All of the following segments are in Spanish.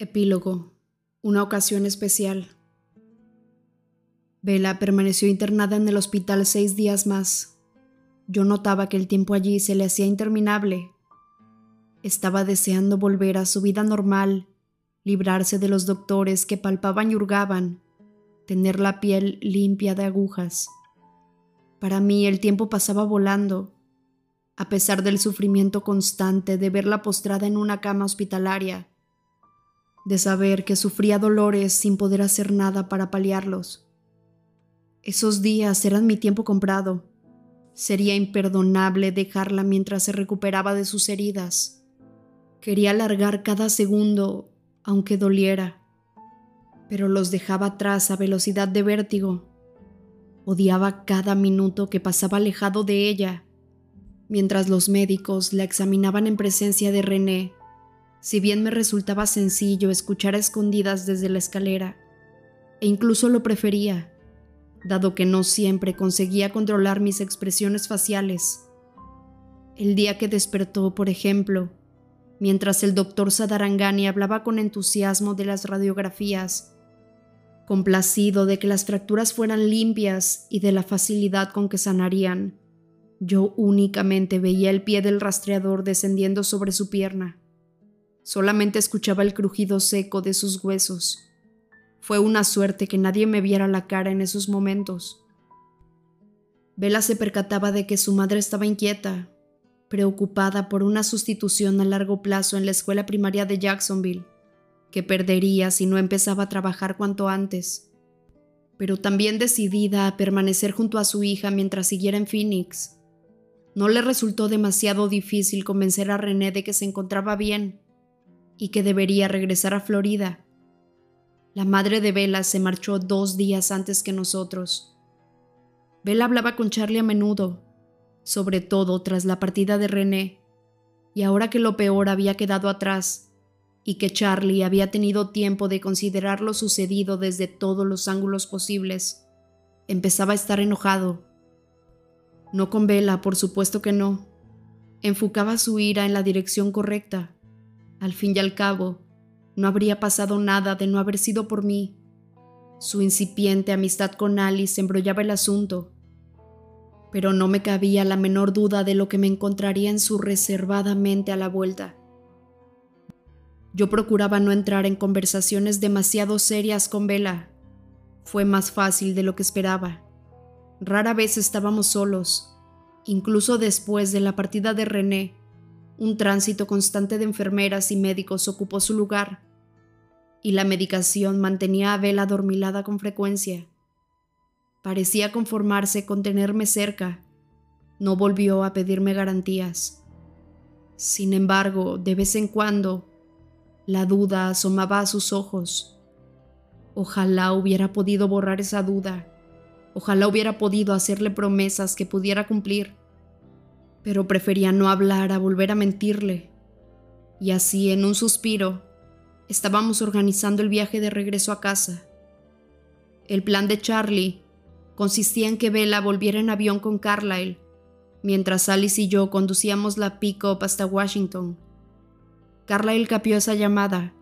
Epílogo. Una ocasión especial. Vela permaneció internada en el hospital seis días más. Yo notaba que el tiempo allí se le hacía interminable. Estaba deseando volver a su vida normal, librarse de los doctores que palpaban y hurgaban, tener la piel limpia de agujas. Para mí el tiempo pasaba volando, a pesar del sufrimiento constante de verla postrada en una cama hospitalaria, de saber que sufría dolores sin poder hacer nada para paliarlos. Esos días eran mi tiempo comprado. Sería imperdonable dejarla mientras se recuperaba de sus heridas. Quería alargar cada segundo, aunque doliera, pero los dejaba atrás a velocidad de vértigo. Odiaba cada minuto que pasaba alejado de ella, mientras los médicos la examinaban en presencia de René. Si bien me resultaba sencillo escuchar a escondidas desde la escalera, e incluso lo prefería, dado que no siempre conseguía controlar mis expresiones faciales. El día que despertó, por ejemplo, mientras el doctor Sadarangani hablaba con entusiasmo de las radiografías, complacido de que las fracturas fueran limpias y de la facilidad con que sanarían, yo únicamente veía el pie del rastreador descendiendo sobre su pierna. Solamente escuchaba el crujido seco de sus huesos. Fue una suerte que nadie me viera la cara en esos momentos. Vela se percataba de que su madre estaba inquieta, preocupada por una sustitución a largo plazo en la escuela primaria de Jacksonville, que perdería si no empezaba a trabajar cuanto antes, pero también decidida a permanecer junto a su hija mientras siguiera en Phoenix. No le resultó demasiado difícil convencer a René de que se encontraba bien y que debería regresar a Florida. La madre de Bella se marchó dos días antes que nosotros. Bella hablaba con Charlie a menudo, sobre todo tras la partida de René, y ahora que lo peor había quedado atrás, y que Charlie había tenido tiempo de considerar lo sucedido desde todos los ángulos posibles, empezaba a estar enojado. No con Bella, por supuesto que no. Enfocaba su ira en la dirección correcta. Al fin y al cabo, no habría pasado nada de no haber sido por mí. Su incipiente amistad con Alice embrollaba el asunto pero no me cabía la menor duda de lo que me encontraría en su reservadamente a la vuelta. Yo procuraba no entrar en conversaciones demasiado serias con Vela. Fue más fácil de lo que esperaba. Rara vez estábamos solos, incluso después de la partida de René. Un tránsito constante de enfermeras y médicos ocupó su lugar, y la medicación mantenía a Vela dormilada con frecuencia. Parecía conformarse con tenerme cerca. No volvió a pedirme garantías. Sin embargo, de vez en cuando, la duda asomaba a sus ojos. Ojalá hubiera podido borrar esa duda. Ojalá hubiera podido hacerle promesas que pudiera cumplir. Pero prefería no hablar a volver a mentirle. Y así, en un suspiro, estábamos organizando el viaje de regreso a casa. El plan de Charlie consistía en que Bella volviera en avión con Carlyle, mientras Alice y yo conducíamos la pick-up hasta Washington. Carlyle capió esa llamada.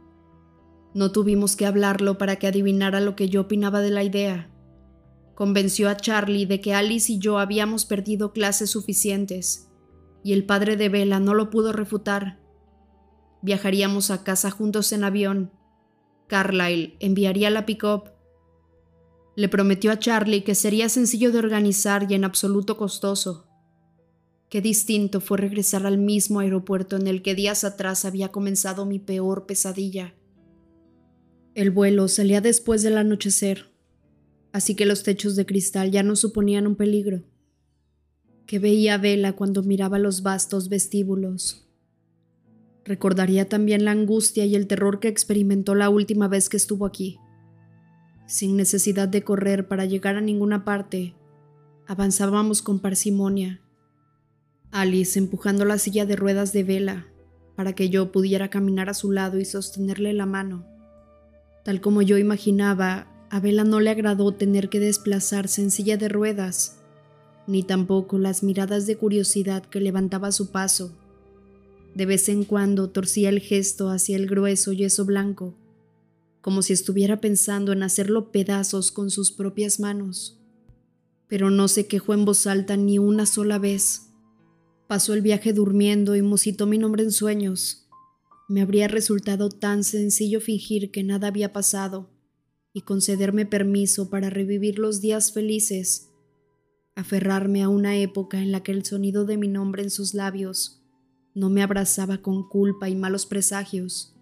No tuvimos que hablarlo para que adivinara lo que yo opinaba de la idea. Convenció a Charlie de que Alice y yo habíamos perdido clases suficientes, y el padre de Bella no lo pudo refutar. Viajaríamos a casa juntos en avión. Carlyle enviaría la pick-up le prometió a Charlie que sería sencillo de organizar y en absoluto costoso. Qué distinto fue regresar al mismo aeropuerto en el que días atrás había comenzado mi peor pesadilla. El vuelo salía después del anochecer, así que los techos de cristal ya no suponían un peligro. Que veía Vela cuando miraba los vastos vestíbulos. Recordaría también la angustia y el terror que experimentó la última vez que estuvo aquí. Sin necesidad de correr para llegar a ninguna parte, avanzábamos con parsimonia. Alice empujando la silla de ruedas de vela para que yo pudiera caminar a su lado y sostenerle la mano. Tal como yo imaginaba, a Vela no le agradó tener que desplazarse en silla de ruedas, ni tampoco las miradas de curiosidad que levantaba su paso. De vez en cuando torcía el gesto hacia el grueso yeso blanco como si estuviera pensando en hacerlo pedazos con sus propias manos. Pero no se quejó en voz alta ni una sola vez. Pasó el viaje durmiendo y musitó mi nombre en sueños. Me habría resultado tan sencillo fingir que nada había pasado y concederme permiso para revivir los días felices, aferrarme a una época en la que el sonido de mi nombre en sus labios no me abrazaba con culpa y malos presagios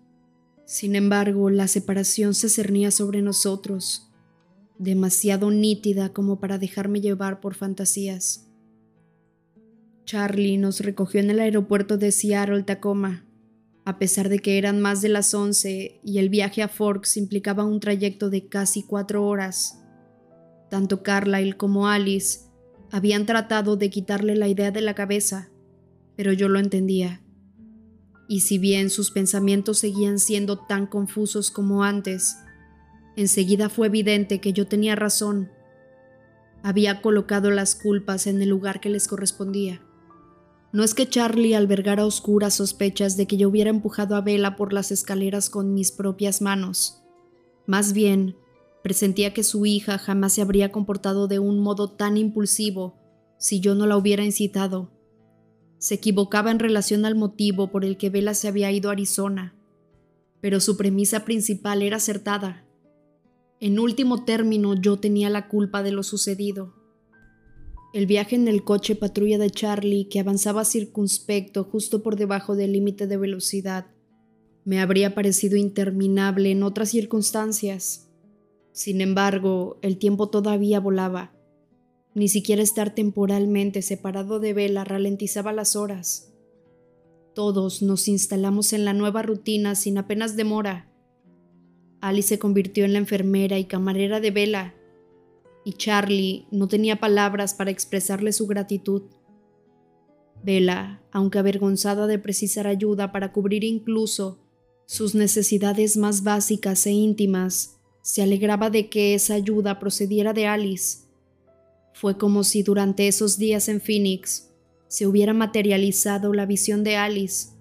sin embargo, la separación se cernía sobre nosotros, demasiado nítida como para dejarme llevar por fantasías. Charlie nos recogió en el aeropuerto de Seattle, Tacoma, a pesar de que eran más de las once y el viaje a Forks implicaba un trayecto de casi cuatro horas. Tanto Carlyle como Alice habían tratado de quitarle la idea de la cabeza, pero yo lo entendía. Y si bien sus pensamientos seguían siendo tan confusos como antes, enseguida fue evidente que yo tenía razón. Había colocado las culpas en el lugar que les correspondía. No es que Charlie albergara oscuras sospechas de que yo hubiera empujado a Bella por las escaleras con mis propias manos. Más bien, presentía que su hija jamás se habría comportado de un modo tan impulsivo si yo no la hubiera incitado se equivocaba en relación al motivo por el que Vela se había ido a Arizona, pero su premisa principal era acertada. En último término, yo tenía la culpa de lo sucedido. El viaje en el coche patrulla de Charlie, que avanzaba circunspecto justo por debajo del límite de velocidad, me habría parecido interminable en otras circunstancias. Sin embargo, el tiempo todavía volaba ni siquiera estar temporalmente separado de Vela ralentizaba las horas. Todos nos instalamos en la nueva rutina sin apenas demora. Alice se convirtió en la enfermera y camarera de Vela, y Charlie no tenía palabras para expresarle su gratitud. Vela, aunque avergonzada de precisar ayuda para cubrir incluso sus necesidades más básicas e íntimas, se alegraba de que esa ayuda procediera de Alice fue como si durante esos días en Phoenix se hubiera materializado la visión de Alice,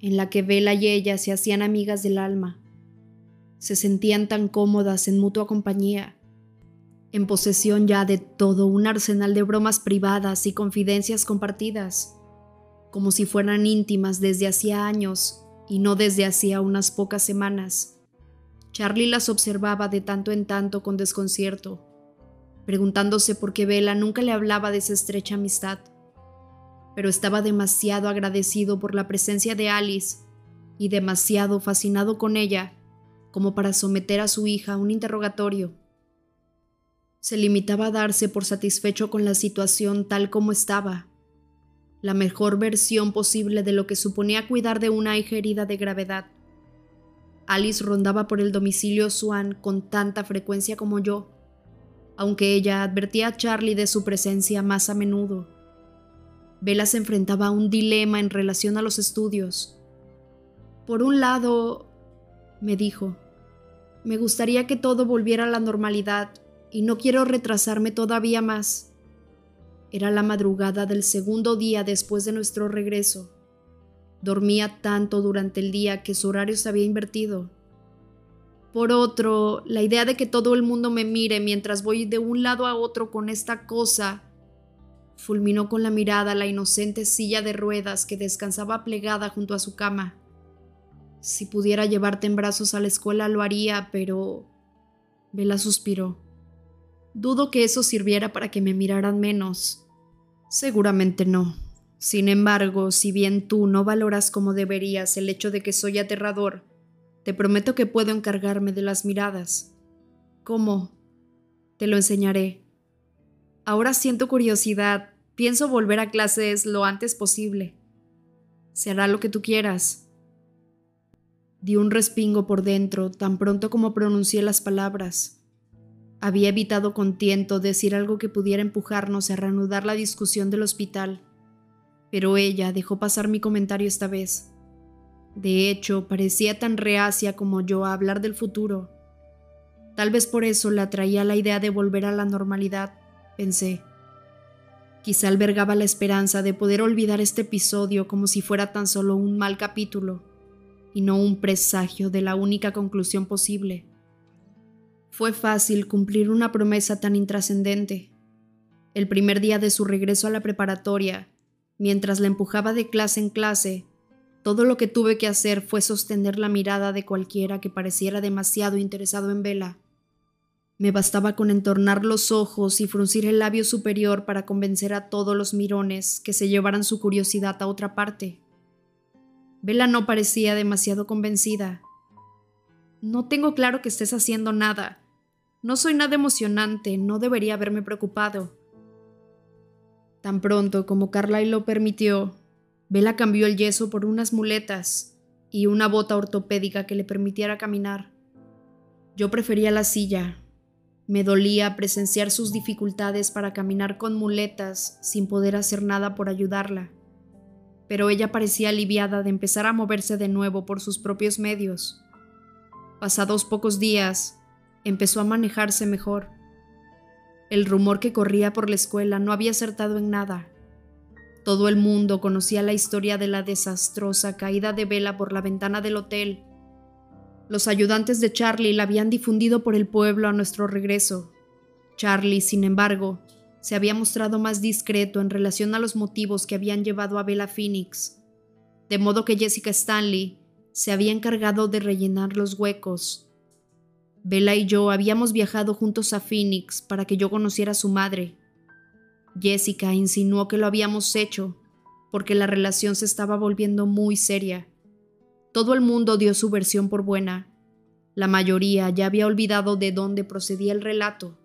en la que Bella y ella se hacían amigas del alma. Se sentían tan cómodas en mutua compañía, en posesión ya de todo un arsenal de bromas privadas y confidencias compartidas, como si fueran íntimas desde hacía años y no desde hacía unas pocas semanas. Charlie las observaba de tanto en tanto con desconcierto preguntándose por qué Vela nunca le hablaba de esa estrecha amistad. Pero estaba demasiado agradecido por la presencia de Alice y demasiado fascinado con ella como para someter a su hija a un interrogatorio. Se limitaba a darse por satisfecho con la situación tal como estaba, la mejor versión posible de lo que suponía cuidar de una hija herida de gravedad. Alice rondaba por el domicilio Swan con tanta frecuencia como yo, aunque ella advertía a Charlie de su presencia más a menudo. Bella se enfrentaba a un dilema en relación a los estudios. Por un lado, me dijo, me gustaría que todo volviera a la normalidad y no quiero retrasarme todavía más. Era la madrugada del segundo día después de nuestro regreso. Dormía tanto durante el día que su horario se había invertido por otro, la idea de que todo el mundo me mire mientras voy de un lado a otro con esta cosa fulminó con la mirada la inocente silla de ruedas que descansaba plegada junto a su cama. Si pudiera llevarte en brazos a la escuela lo haría, pero... Vela suspiró. Dudo que eso sirviera para que me miraran menos. Seguramente no. Sin embargo, si bien tú no valoras como deberías el hecho de que soy aterrador, te prometo que puedo encargarme de las miradas. ¿Cómo? Te lo enseñaré. Ahora siento curiosidad. Pienso volver a clases lo antes posible. Se hará lo que tú quieras. Di un respingo por dentro tan pronto como pronuncié las palabras. Había evitado con tiento decir algo que pudiera empujarnos a reanudar la discusión del hospital, pero ella dejó pasar mi comentario esta vez. De hecho, parecía tan reacia como yo a hablar del futuro. Tal vez por eso le atraía la idea de volver a la normalidad, pensé. Quizá albergaba la esperanza de poder olvidar este episodio como si fuera tan solo un mal capítulo, y no un presagio de la única conclusión posible. Fue fácil cumplir una promesa tan intrascendente. El primer día de su regreso a la preparatoria, mientras la empujaba de clase en clase, todo lo que tuve que hacer fue sostener la mirada de cualquiera que pareciera demasiado interesado en Vela. Me bastaba con entornar los ojos y fruncir el labio superior para convencer a todos los mirones que se llevaran su curiosidad a otra parte. Vela no parecía demasiado convencida. No tengo claro que estés haciendo nada. No soy nada emocionante, no debería haberme preocupado. Tan pronto como Carlyle lo permitió, Vela cambió el yeso por unas muletas y una bota ortopédica que le permitiera caminar. Yo prefería la silla. Me dolía presenciar sus dificultades para caminar con muletas sin poder hacer nada por ayudarla. Pero ella parecía aliviada de empezar a moverse de nuevo por sus propios medios. Pasados pocos días, empezó a manejarse mejor. El rumor que corría por la escuela no había acertado en nada. Todo el mundo conocía la historia de la desastrosa caída de Vela por la ventana del hotel. Los ayudantes de Charlie la habían difundido por el pueblo a nuestro regreso. Charlie, sin embargo, se había mostrado más discreto en relación a los motivos que habían llevado a Bella Phoenix, de modo que Jessica Stanley se había encargado de rellenar los huecos. Bella y yo habíamos viajado juntos a Phoenix para que yo conociera a su madre. Jessica insinuó que lo habíamos hecho porque la relación se estaba volviendo muy seria. Todo el mundo dio su versión por buena. La mayoría ya había olvidado de dónde procedía el relato.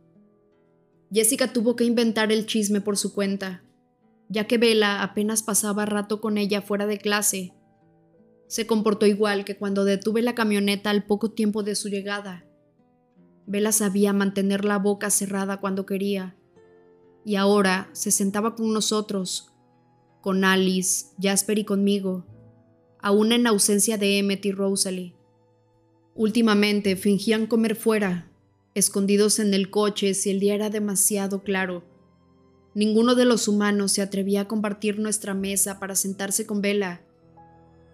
Jessica tuvo que inventar el chisme por su cuenta, ya que Bella apenas pasaba rato con ella fuera de clase. Se comportó igual que cuando detuve la camioneta al poco tiempo de su llegada. Bella sabía mantener la boca cerrada cuando quería y ahora se sentaba con nosotros, con Alice, Jasper y conmigo, aún en ausencia de Emmet y Rosalie. Últimamente fingían comer fuera, escondidos en el coche si el día era demasiado claro. Ninguno de los humanos se atrevía a compartir nuestra mesa para sentarse con Bella.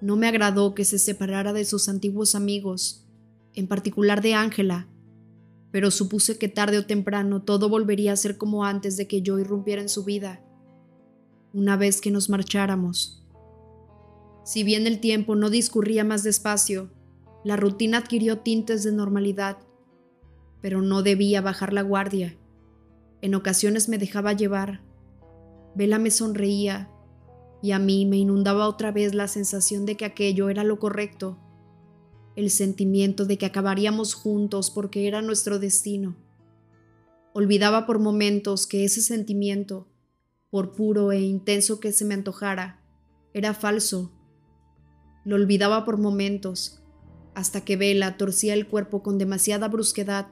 No me agradó que se separara de sus antiguos amigos, en particular de Ángela, pero supuse que tarde o temprano todo volvería a ser como antes de que yo irrumpiera en su vida, una vez que nos marcháramos. Si bien el tiempo no discurría más despacio, la rutina adquirió tintes de normalidad, pero no debía bajar la guardia. En ocasiones me dejaba llevar. Vela me sonreía y a mí me inundaba otra vez la sensación de que aquello era lo correcto el sentimiento de que acabaríamos juntos porque era nuestro destino. Olvidaba por momentos que ese sentimiento, por puro e intenso que se me antojara, era falso. Lo olvidaba por momentos, hasta que Vela torcía el cuerpo con demasiada brusquedad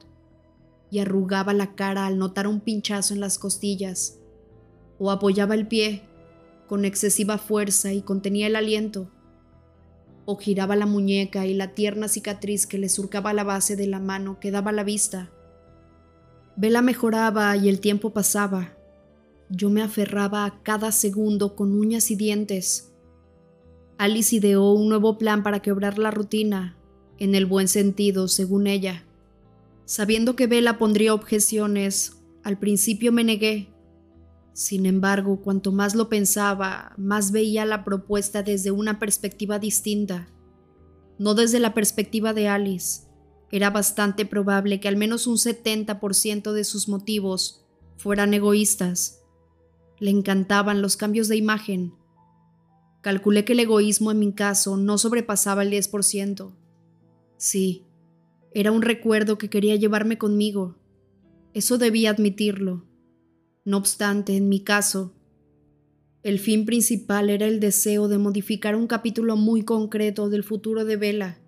y arrugaba la cara al notar un pinchazo en las costillas, o apoyaba el pie con excesiva fuerza y contenía el aliento o giraba la muñeca y la tierna cicatriz que le surcaba la base de la mano quedaba a la vista. Vela mejoraba y el tiempo pasaba. Yo me aferraba a cada segundo con uñas y dientes. Alice ideó un nuevo plan para quebrar la rutina, en el buen sentido, según ella. Sabiendo que Vela pondría objeciones, al principio me negué, sin embargo, cuanto más lo pensaba, más veía la propuesta desde una perspectiva distinta, no desde la perspectiva de Alice. Era bastante probable que al menos un 70% de sus motivos fueran egoístas. Le encantaban los cambios de imagen. Calculé que el egoísmo en mi caso no sobrepasaba el 10%. Sí, era un recuerdo que quería llevarme conmigo. Eso debía admitirlo. No obstante, en mi caso, el fin principal era el deseo de modificar un capítulo muy concreto del futuro de Bella.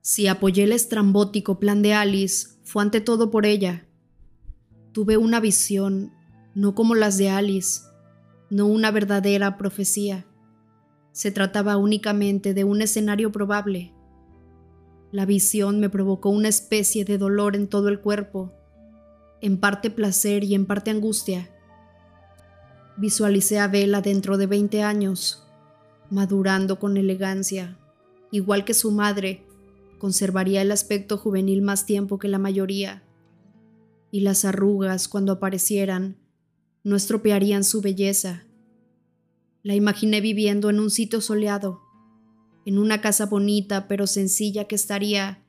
Si apoyé el estrambótico plan de Alice, fue ante todo por ella. Tuve una visión, no como las de Alice, no una verdadera profecía. Se trataba únicamente de un escenario probable. La visión me provocó una especie de dolor en todo el cuerpo en parte placer y en parte angustia. Visualicé a Vela dentro de 20 años, madurando con elegancia, igual que su madre, conservaría el aspecto juvenil más tiempo que la mayoría, y las arrugas, cuando aparecieran, no estropearían su belleza. La imaginé viviendo en un sitio soleado, en una casa bonita pero sencilla que estaría,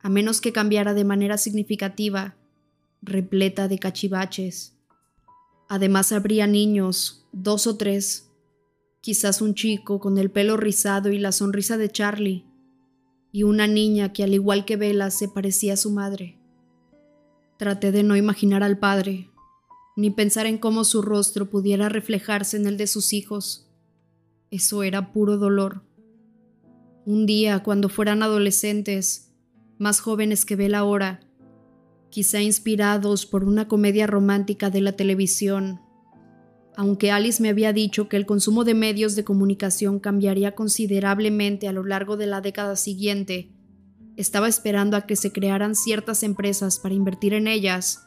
a menos que cambiara de manera significativa, repleta de cachivaches. Además habría niños, dos o tres, quizás un chico con el pelo rizado y la sonrisa de Charlie, y una niña que al igual que Vela se parecía a su madre. Traté de no imaginar al padre, ni pensar en cómo su rostro pudiera reflejarse en el de sus hijos. Eso era puro dolor. Un día, cuando fueran adolescentes, más jóvenes que Bella ahora, quizá inspirados por una comedia romántica de la televisión, aunque Alice me había dicho que el consumo de medios de comunicación cambiaría considerablemente a lo largo de la década siguiente, estaba esperando a que se crearan ciertas empresas para invertir en ellas.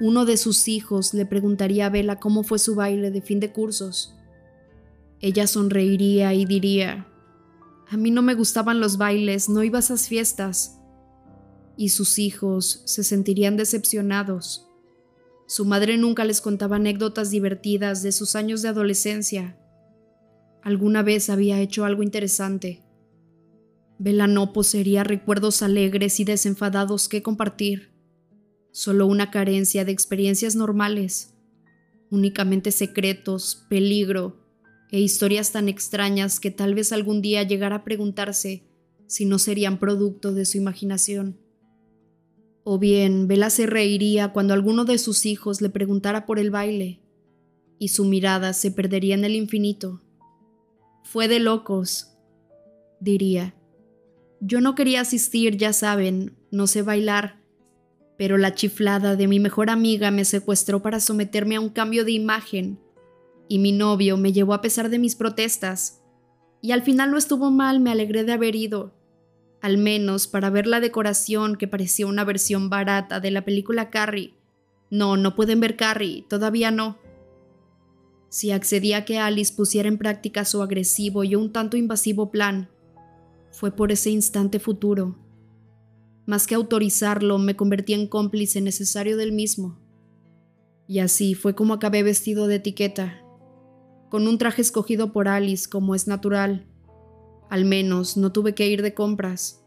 Uno de sus hijos le preguntaría a Bella cómo fue su baile de fin de cursos. Ella sonreiría y diría, a mí no me gustaban los bailes, no iba a esas fiestas. Y sus hijos se sentirían decepcionados. Su madre nunca les contaba anécdotas divertidas de sus años de adolescencia. Alguna vez había hecho algo interesante. Bella no poseería recuerdos alegres y desenfadados que compartir, solo una carencia de experiencias normales, únicamente secretos, peligro e historias tan extrañas que tal vez algún día llegara a preguntarse si no serían producto de su imaginación. O bien, Vela se reiría cuando alguno de sus hijos le preguntara por el baile, y su mirada se perdería en el infinito. Fue de locos, diría. Yo no quería asistir, ya saben, no sé bailar, pero la chiflada de mi mejor amiga me secuestró para someterme a un cambio de imagen, y mi novio me llevó a pesar de mis protestas. Y al final no estuvo mal, me alegré de haber ido al menos para ver la decoración que parecía una versión barata de la película Carrie. No, no pueden ver Carrie, todavía no. Si accedía a que Alice pusiera en práctica su agresivo y un tanto invasivo plan, fue por ese instante futuro. Más que autorizarlo, me convertí en cómplice necesario del mismo. Y así fue como acabé vestido de etiqueta, con un traje escogido por Alice como es natural, al menos no tuve que ir de compras,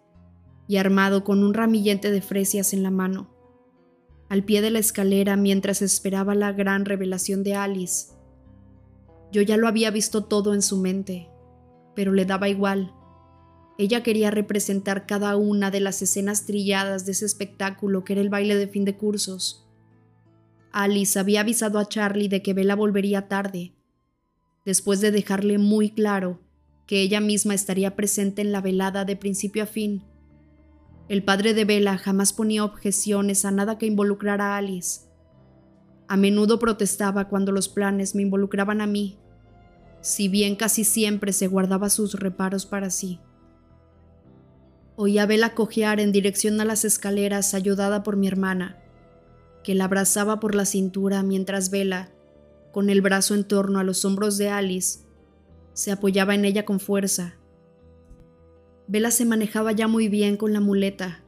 y armado con un ramillete de fresias en la mano, al pie de la escalera mientras esperaba la gran revelación de Alice. Yo ya lo había visto todo en su mente, pero le daba igual. Ella quería representar cada una de las escenas trilladas de ese espectáculo que era el baile de fin de cursos. Alice había avisado a Charlie de que Bella volvería tarde, después de dejarle muy claro que ella misma estaría presente en la velada de principio a fin. El padre de Bella jamás ponía objeciones a nada que involucrara a Alice. A menudo protestaba cuando los planes me involucraban a mí, si bien casi siempre se guardaba sus reparos para sí. Oía a Bella cojear en dirección a las escaleras ayudada por mi hermana, que la abrazaba por la cintura mientras Bella, con el brazo en torno a los hombros de Alice, se apoyaba en ella con fuerza. Bella se manejaba ya muy bien con la muleta,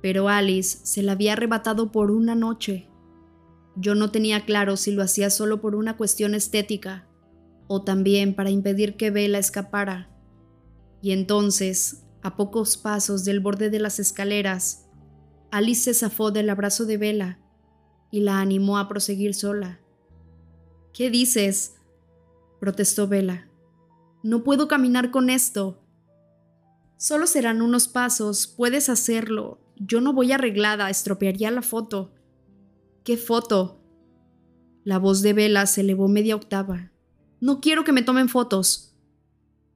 pero Alice se la había arrebatado por una noche. Yo no tenía claro si lo hacía solo por una cuestión estética o también para impedir que Bella escapara. Y entonces, a pocos pasos del borde de las escaleras, Alice se zafó del abrazo de Bella y la animó a proseguir sola. ¿Qué dices? protestó Bella. No puedo caminar con esto. Solo serán unos pasos, puedes hacerlo. Yo no voy arreglada, estropearía la foto. ¿Qué foto? La voz de Vela se elevó media octava. No quiero que me tomen fotos.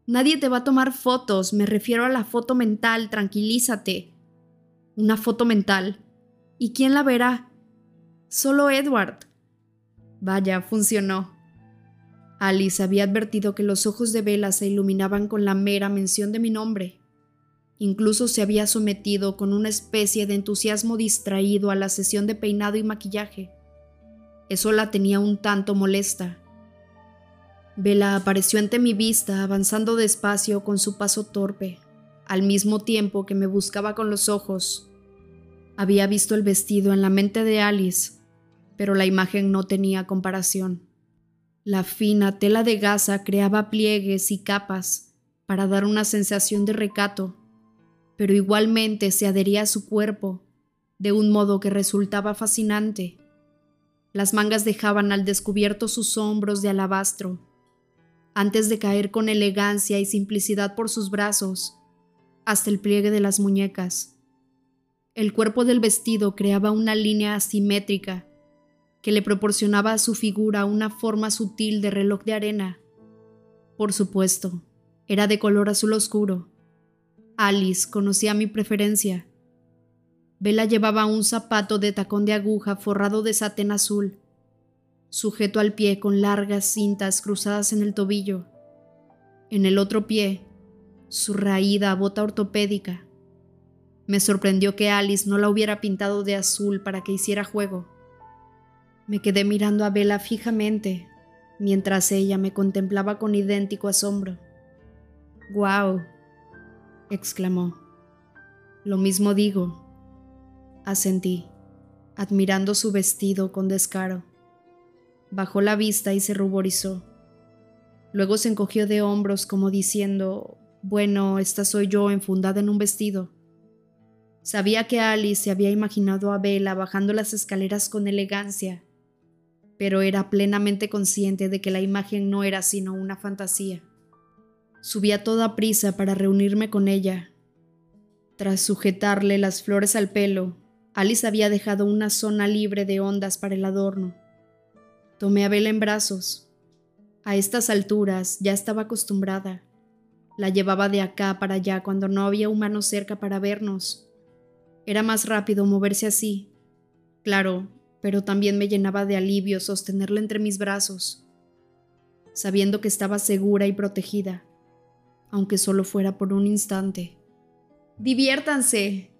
Nadie te va a tomar fotos, me refiero a la foto mental, tranquilízate. Una foto mental. ¿Y quién la verá? Solo Edward. Vaya, funcionó. Alice había advertido que los ojos de Bella se iluminaban con la mera mención de mi nombre. Incluso se había sometido con una especie de entusiasmo distraído a la sesión de peinado y maquillaje. Eso la tenía un tanto molesta. Bella apareció ante mi vista, avanzando despacio con su paso torpe, al mismo tiempo que me buscaba con los ojos. Había visto el vestido en la mente de Alice, pero la imagen no tenía comparación. La fina tela de gasa creaba pliegues y capas para dar una sensación de recato, pero igualmente se adhería a su cuerpo de un modo que resultaba fascinante. Las mangas dejaban al descubierto sus hombros de alabastro, antes de caer con elegancia y simplicidad por sus brazos, hasta el pliegue de las muñecas. El cuerpo del vestido creaba una línea asimétrica que le proporcionaba a su figura una forma sutil de reloj de arena. Por supuesto, era de color azul oscuro. Alice conocía mi preferencia. Bella llevaba un zapato de tacón de aguja forrado de satén azul, sujeto al pie con largas cintas cruzadas en el tobillo. En el otro pie, su raída bota ortopédica. Me sorprendió que Alice no la hubiera pintado de azul para que hiciera juego. Me quedé mirando a Bella fijamente, mientras ella me contemplaba con idéntico asombro. ¡Guau! exclamó. Lo mismo digo, asentí, admirando su vestido con descaro. Bajó la vista y se ruborizó. Luego se encogió de hombros como diciendo, bueno, esta soy yo enfundada en un vestido. Sabía que Alice se había imaginado a Bella bajando las escaleras con elegancia, pero era plenamente consciente de que la imagen no era sino una fantasía. Subí a toda prisa para reunirme con ella. Tras sujetarle las flores al pelo, Alice había dejado una zona libre de ondas para el adorno. Tomé a Bella en brazos. A estas alturas ya estaba acostumbrada. La llevaba de acá para allá cuando no había humanos cerca para vernos. Era más rápido moverse así. Claro, pero también me llenaba de alivio sostenerla entre mis brazos, sabiendo que estaba segura y protegida, aunque solo fuera por un instante. ¡Diviértanse!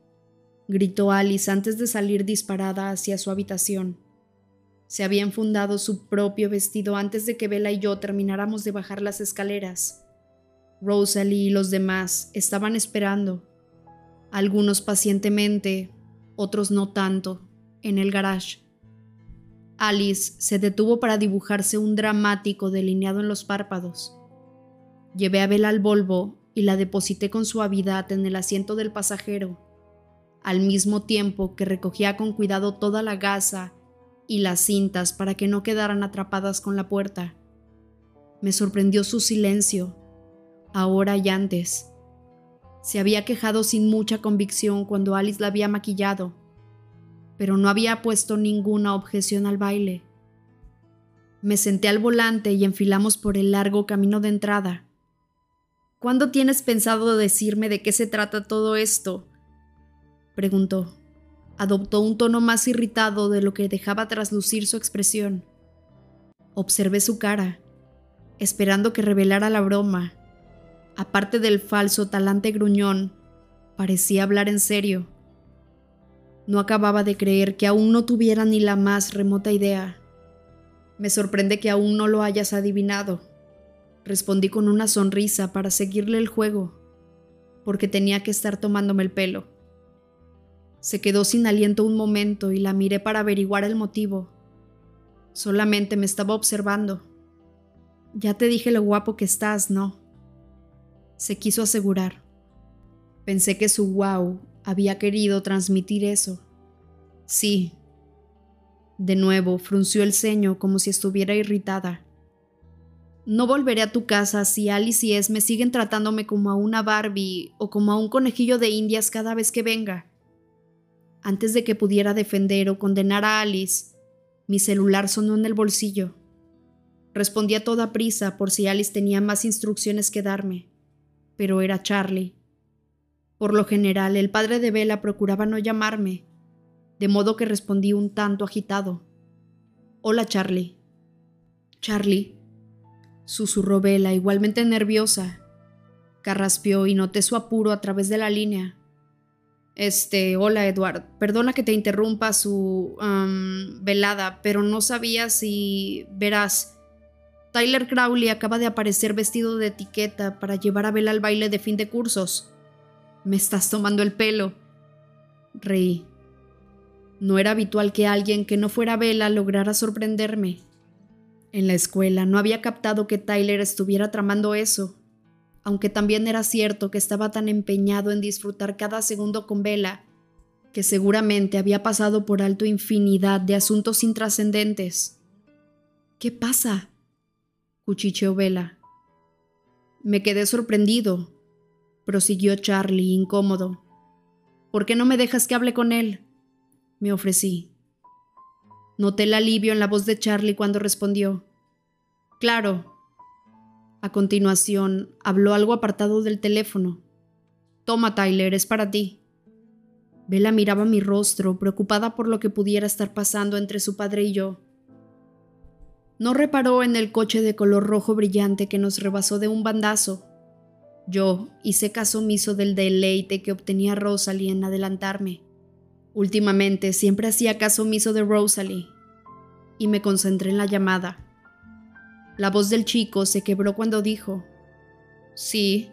gritó Alice antes de salir disparada hacia su habitación. Se había enfundado su propio vestido antes de que Bella y yo termináramos de bajar las escaleras. Rosalie y los demás estaban esperando, algunos pacientemente, otros no tanto, en el garage. Alice se detuvo para dibujarse un dramático delineado en los párpados. Llevé a Bella al Volvo y la deposité con suavidad en el asiento del pasajero, al mismo tiempo que recogía con cuidado toda la gasa y las cintas para que no quedaran atrapadas con la puerta. Me sorprendió su silencio ahora y antes. Se había quejado sin mucha convicción cuando Alice la había maquillado, pero no había puesto ninguna objeción al baile. Me senté al volante y enfilamos por el largo camino de entrada. ¿Cuándo tienes pensado decirme de qué se trata todo esto? preguntó. Adoptó un tono más irritado de lo que dejaba traslucir su expresión. Observé su cara, esperando que revelara la broma, aparte del falso talante gruñón, parecía hablar en serio. No acababa de creer que aún no tuviera ni la más remota idea. Me sorprende que aún no lo hayas adivinado. Respondí con una sonrisa para seguirle el juego, porque tenía que estar tomándome el pelo. Se quedó sin aliento un momento y la miré para averiguar el motivo. Solamente me estaba observando. Ya te dije lo guapo que estás, ¿no? se quiso asegurar. Pensé que su wow había querido transmitir eso. Sí. De nuevo, frunció el ceño como si estuviera irritada. No volveré a tu casa si Alice y Es me siguen tratándome como a una Barbie o como a un conejillo de indias cada vez que venga. Antes de que pudiera defender o condenar a Alice, mi celular sonó en el bolsillo. Respondí a toda prisa por si Alice tenía más instrucciones que darme pero era Charlie. Por lo general, el padre de Bella procuraba no llamarme, de modo que respondí un tanto agitado. Hola, Charlie. Charlie, susurró Bella, igualmente nerviosa. Carraspeó y noté su apuro a través de la línea. Este, hola Edward, perdona que te interrumpa su velada, pero no sabía si verás. Tyler Crowley acaba de aparecer vestido de etiqueta para llevar a Bella al baile de fin de cursos. Me estás tomando el pelo. Reí. No era habitual que alguien que no fuera Vela lograra sorprenderme. En la escuela no había captado que Tyler estuviera tramando eso, aunque también era cierto que estaba tan empeñado en disfrutar cada segundo con Vela, que seguramente había pasado por alto infinidad de asuntos intrascendentes. ¿Qué pasa? cuchicheó Vela. Me quedé sorprendido, prosiguió Charlie, incómodo. ¿Por qué no me dejas que hable con él? Me ofrecí. Noté el alivio en la voz de Charlie cuando respondió. Claro. A continuación, habló algo apartado del teléfono. Toma, Tyler, es para ti. Bella miraba mi rostro, preocupada por lo que pudiera estar pasando entre su padre y yo. No reparó en el coche de color rojo brillante que nos rebasó de un bandazo. Yo hice caso omiso del deleite que obtenía Rosalie en adelantarme. Últimamente siempre hacía caso omiso de Rosalie y me concentré en la llamada. La voz del chico se quebró cuando dijo, Sí.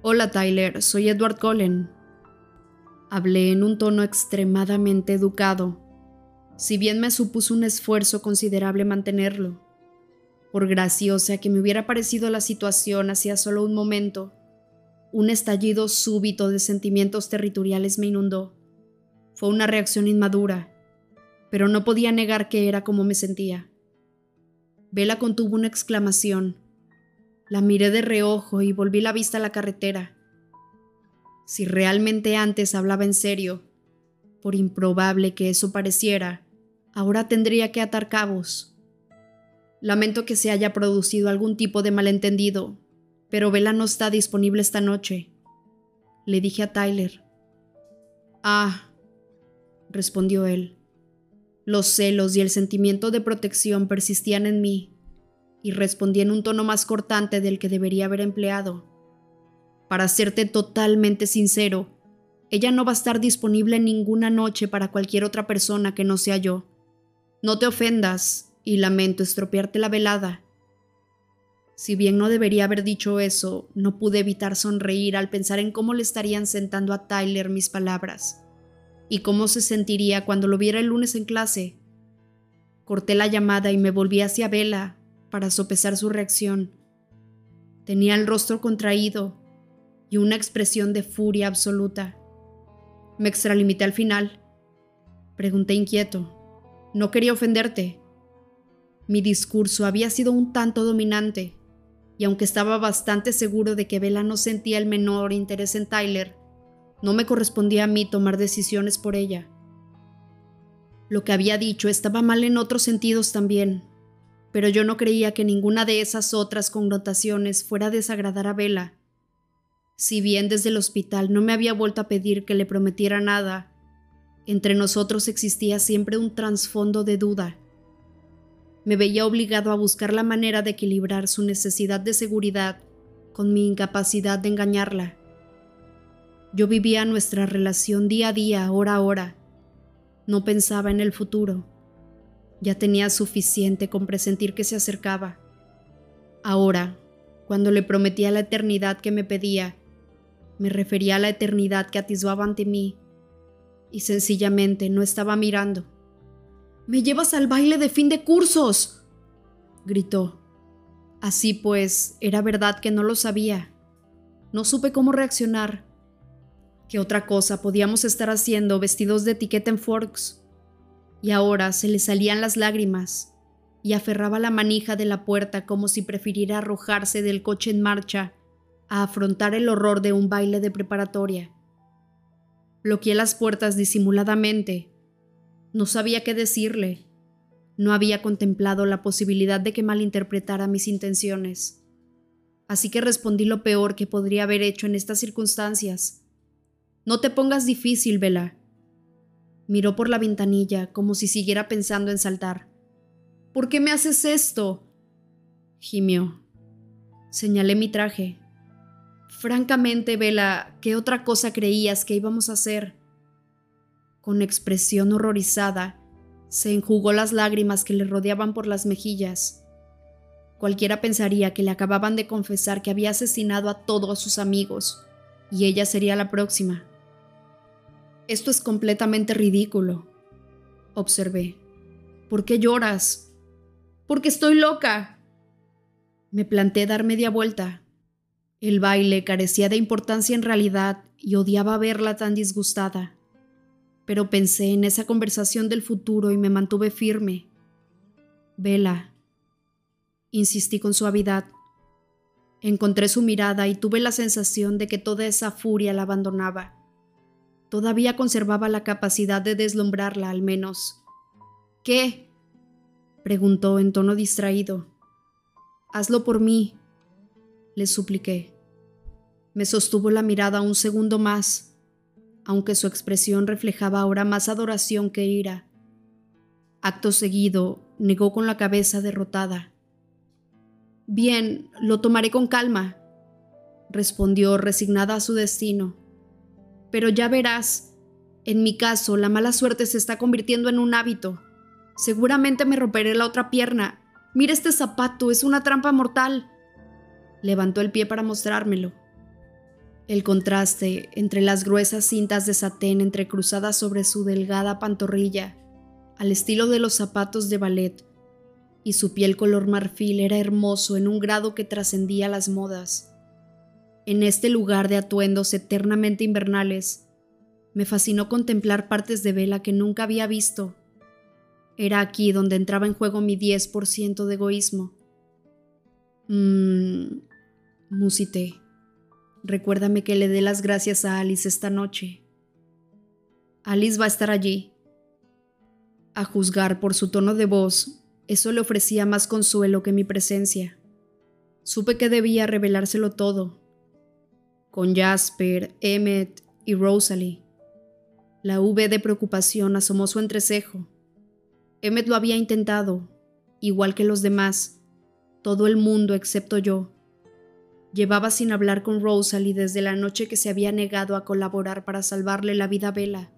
Hola Tyler, soy Edward Cullen. Hablé en un tono extremadamente educado, si bien me supuso un esfuerzo considerable mantenerlo. Por graciosa que me hubiera parecido la situación hacía solo un momento, un estallido súbito de sentimientos territoriales me inundó. Fue una reacción inmadura, pero no podía negar que era como me sentía. Vela contuvo una exclamación. La miré de reojo y volví la vista a la carretera. Si realmente antes hablaba en serio, por improbable que eso pareciera, ahora tendría que atar cabos. Lamento que se haya producido algún tipo de malentendido, pero Vela no está disponible esta noche. Le dije a Tyler. Ah, respondió él. Los celos y el sentimiento de protección persistían en mí, y respondí en un tono más cortante del que debería haber empleado. Para serte totalmente sincero, ella no va a estar disponible ninguna noche para cualquier otra persona que no sea yo. No te ofendas, y lamento estropearte la velada. Si bien no debería haber dicho eso, no pude evitar sonreír al pensar en cómo le estarían sentando a Tyler mis palabras, y cómo se sentiría cuando lo viera el lunes en clase. Corté la llamada y me volví hacia Vela para sopesar su reacción. Tenía el rostro contraído, y una expresión de furia absoluta. Me extralimité al final. Pregunté inquieto. No quería ofenderte. Mi discurso había sido un tanto dominante, y aunque estaba bastante seguro de que Bella no sentía el menor interés en Tyler, no me correspondía a mí tomar decisiones por ella. Lo que había dicho estaba mal en otros sentidos también, pero yo no creía que ninguna de esas otras connotaciones fuera a desagradar a Bella si bien desde el hospital no me había vuelto a pedir que le prometiera nada, entre nosotros existía siempre un trasfondo de duda. Me veía obligado a buscar la manera de equilibrar su necesidad de seguridad con mi incapacidad de engañarla. Yo vivía nuestra relación día a día, hora a hora. No pensaba en el futuro. Ya tenía suficiente con presentir que se acercaba. Ahora, cuando le prometía la eternidad que me pedía, me refería a la eternidad que atisbaba ante mí y sencillamente no estaba mirando. ¡Me llevas al baile de fin de cursos! gritó. Así pues, era verdad que no lo sabía. No supe cómo reaccionar. ¿Qué otra cosa podíamos estar haciendo vestidos de etiqueta en Forks? Y ahora se le salían las lágrimas y aferraba la manija de la puerta como si prefiriera arrojarse del coche en marcha a afrontar el horror de un baile de preparatoria. Bloqueé las puertas disimuladamente. No sabía qué decirle. No había contemplado la posibilidad de que malinterpretara mis intenciones. Así que respondí lo peor que podría haber hecho en estas circunstancias. No te pongas difícil, Vela. Miró por la ventanilla como si siguiera pensando en saltar. ¿Por qué me haces esto? gimió. Señalé mi traje. Francamente, Vela, ¿qué otra cosa creías que íbamos a hacer? Con expresión horrorizada, se enjugó las lágrimas que le rodeaban por las mejillas. Cualquiera pensaría que le acababan de confesar que había asesinado a todos sus amigos, y ella sería la próxima. Esto es completamente ridículo, observé. ¿Por qué lloras? Porque estoy loca. Me planté dar media vuelta. El baile carecía de importancia en realidad y odiaba verla tan disgustada. Pero pensé en esa conversación del futuro y me mantuve firme. Vela, insistí con suavidad. Encontré su mirada y tuve la sensación de que toda esa furia la abandonaba. Todavía conservaba la capacidad de deslumbrarla al menos. ¿Qué? preguntó en tono distraído. Hazlo por mí, le supliqué. Me sostuvo la mirada un segundo más, aunque su expresión reflejaba ahora más adoración que ira. Acto seguido, negó con la cabeza derrotada. Bien, lo tomaré con calma, respondió resignada a su destino. Pero ya verás, en mi caso la mala suerte se está convirtiendo en un hábito. Seguramente me romperé la otra pierna. Mira este zapato, es una trampa mortal. Levantó el pie para mostrármelo. El contraste entre las gruesas cintas de satén entrecruzadas sobre su delgada pantorrilla, al estilo de los zapatos de ballet, y su piel color marfil era hermoso en un grado que trascendía las modas. En este lugar de atuendos eternamente invernales, me fascinó contemplar partes de vela que nunca había visto. Era aquí donde entraba en juego mi 10% de egoísmo. Mmm, musité. Recuérdame que le dé las gracias a Alice esta noche. Alice va a estar allí. A juzgar por su tono de voz, eso le ofrecía más consuelo que mi presencia. Supe que debía revelárselo todo. Con Jasper, Emmet y Rosalie. La V de preocupación asomó su entrecejo. Emmet lo había intentado, igual que los demás, todo el mundo excepto yo. Llevaba sin hablar con Rosalie desde la noche que se había negado a colaborar para salvarle la vida a Bella.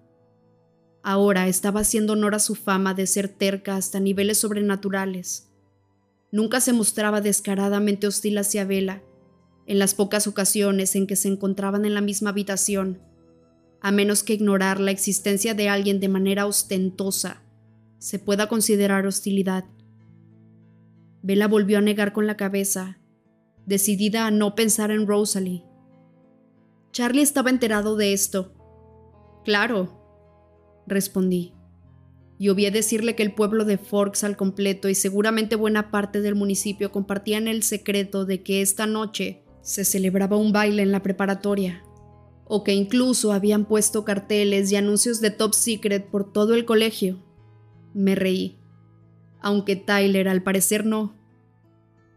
Ahora estaba haciendo honor a su fama de ser terca hasta niveles sobrenaturales. Nunca se mostraba descaradamente hostil hacia Vela, en las pocas ocasiones en que se encontraban en la misma habitación, a menos que ignorar la existencia de alguien de manera ostentosa se pueda considerar hostilidad. Vela volvió a negar con la cabeza, decidida a no pensar en Rosalie. Charlie estaba enterado de esto. Claro, respondí. Y obvié decirle que el pueblo de Forks al completo y seguramente buena parte del municipio compartían el secreto de que esta noche se celebraba un baile en la preparatoria, o que incluso habían puesto carteles y anuncios de Top Secret por todo el colegio. Me reí, aunque Tyler al parecer no.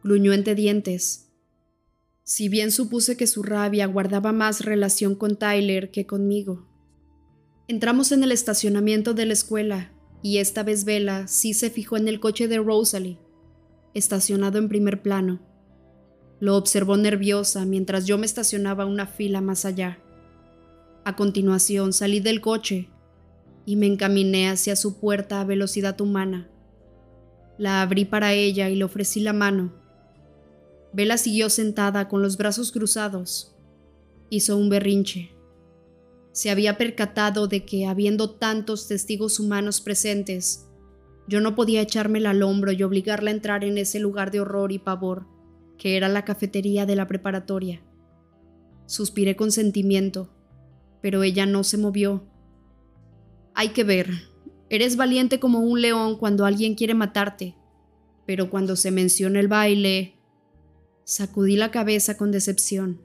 Gruñó entre dientes. Si bien supuse que su rabia guardaba más relación con Tyler que conmigo. Entramos en el estacionamiento de la escuela y esta vez Vela sí se fijó en el coche de Rosalie, estacionado en primer plano. Lo observó nerviosa mientras yo me estacionaba una fila más allá. A continuación salí del coche y me encaminé hacia su puerta a velocidad humana. La abrí para ella y le ofrecí la mano. Vela siguió sentada con los brazos cruzados. Hizo un berrinche se había percatado de que, habiendo tantos testigos humanos presentes, yo no podía echármela al hombro y obligarla a entrar en ese lugar de horror y pavor, que era la cafetería de la preparatoria. Suspiré con sentimiento, pero ella no se movió. Hay que ver, eres valiente como un león cuando alguien quiere matarte, pero cuando se menciona el baile... Sacudí la cabeza con decepción.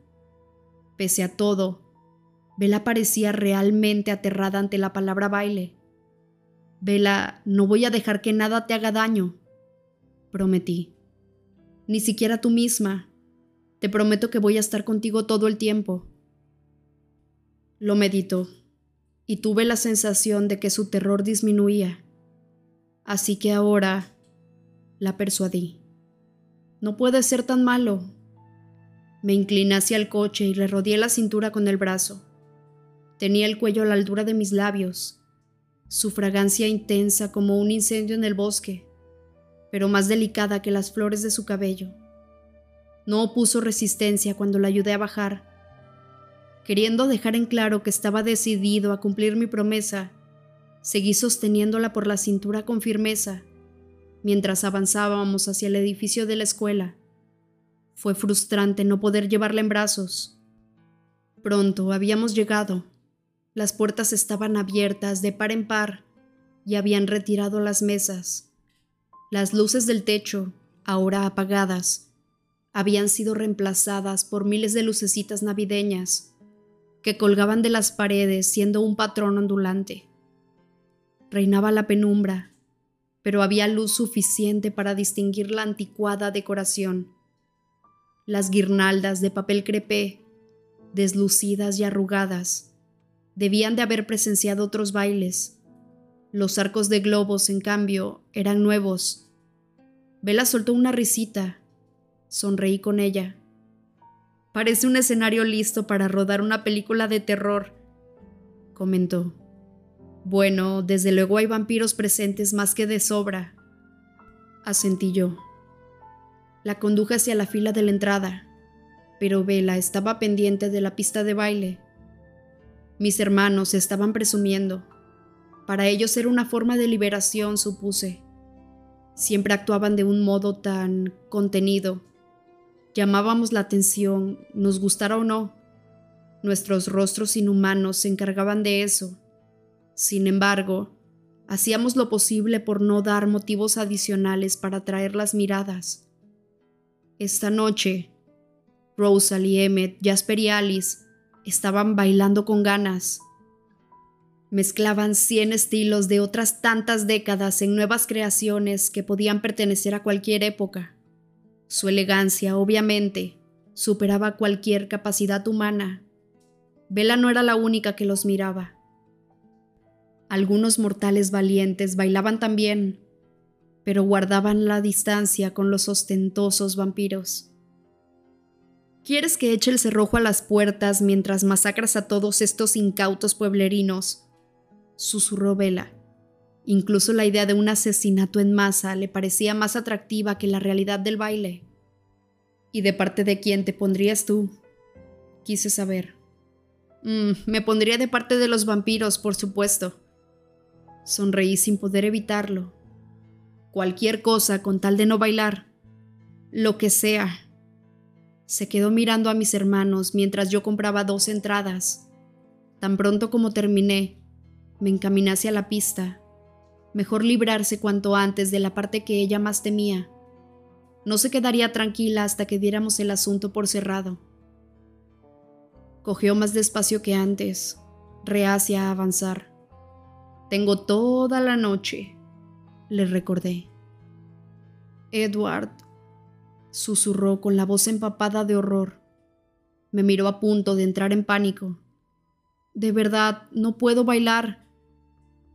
Pese a todo, Vela parecía realmente aterrada ante la palabra baile. Vela, no voy a dejar que nada te haga daño, prometí. Ni siquiera tú misma. Te prometo que voy a estar contigo todo el tiempo. Lo meditó, y tuve la sensación de que su terror disminuía. Así que ahora la persuadí. No puede ser tan malo. Me incliné hacia el coche y le rodeé la cintura con el brazo. Tenía el cuello a la altura de mis labios, su fragancia intensa como un incendio en el bosque, pero más delicada que las flores de su cabello. No opuso resistencia cuando la ayudé a bajar. Queriendo dejar en claro que estaba decidido a cumplir mi promesa, seguí sosteniéndola por la cintura con firmeza mientras avanzábamos hacia el edificio de la escuela. Fue frustrante no poder llevarla en brazos. Pronto habíamos llegado. Las puertas estaban abiertas de par en par y habían retirado las mesas. Las luces del techo, ahora apagadas, habían sido reemplazadas por miles de lucecitas navideñas que colgaban de las paredes siendo un patrón ondulante. Reinaba la penumbra, pero había luz suficiente para distinguir la anticuada decoración. Las guirnaldas de papel crepé, deslucidas y arrugadas, debían de haber presenciado otros bailes. Los arcos de globos, en cambio, eran nuevos. Vela soltó una risita. Sonreí con ella. Parece un escenario listo para rodar una película de terror, comentó. Bueno, desde luego hay vampiros presentes más que de sobra, asentí yo. La conduje hacia la fila de la entrada, pero Vela estaba pendiente de la pista de baile. Mis hermanos estaban presumiendo. Para ellos era una forma de liberación, supuse. Siempre actuaban de un modo tan contenido Llamábamos la atención, nos gustara o no. Nuestros rostros inhumanos se encargaban de eso. Sin embargo, hacíamos lo posible por no dar motivos adicionales para atraer las miradas. Esta noche, Rosalie, Emmett, Jasper y Alice estaban bailando con ganas. Mezclaban cien estilos de otras tantas décadas en nuevas creaciones que podían pertenecer a cualquier época. Su elegancia, obviamente, superaba cualquier capacidad humana. Vela no era la única que los miraba. Algunos mortales valientes bailaban también, pero guardaban la distancia con los ostentosos vampiros. ¿Quieres que eche el cerrojo a las puertas mientras masacras a todos estos incautos pueblerinos? susurró Vela. Incluso la idea de un asesinato en masa le parecía más atractiva que la realidad del baile. ¿Y de parte de quién te pondrías tú? Quise saber. Mm, me pondría de parte de los vampiros, por supuesto. Sonreí sin poder evitarlo. Cualquier cosa con tal de no bailar. Lo que sea. Se quedó mirando a mis hermanos mientras yo compraba dos entradas. Tan pronto como terminé, me encaminé hacia la pista Mejor librarse cuanto antes de la parte que ella más temía. No se quedaría tranquila hasta que diéramos el asunto por cerrado. Cogió más despacio que antes, reacia a avanzar. Tengo toda la noche, le recordé. Edward, susurró con la voz empapada de horror. Me miró a punto de entrar en pánico. De verdad, no puedo bailar.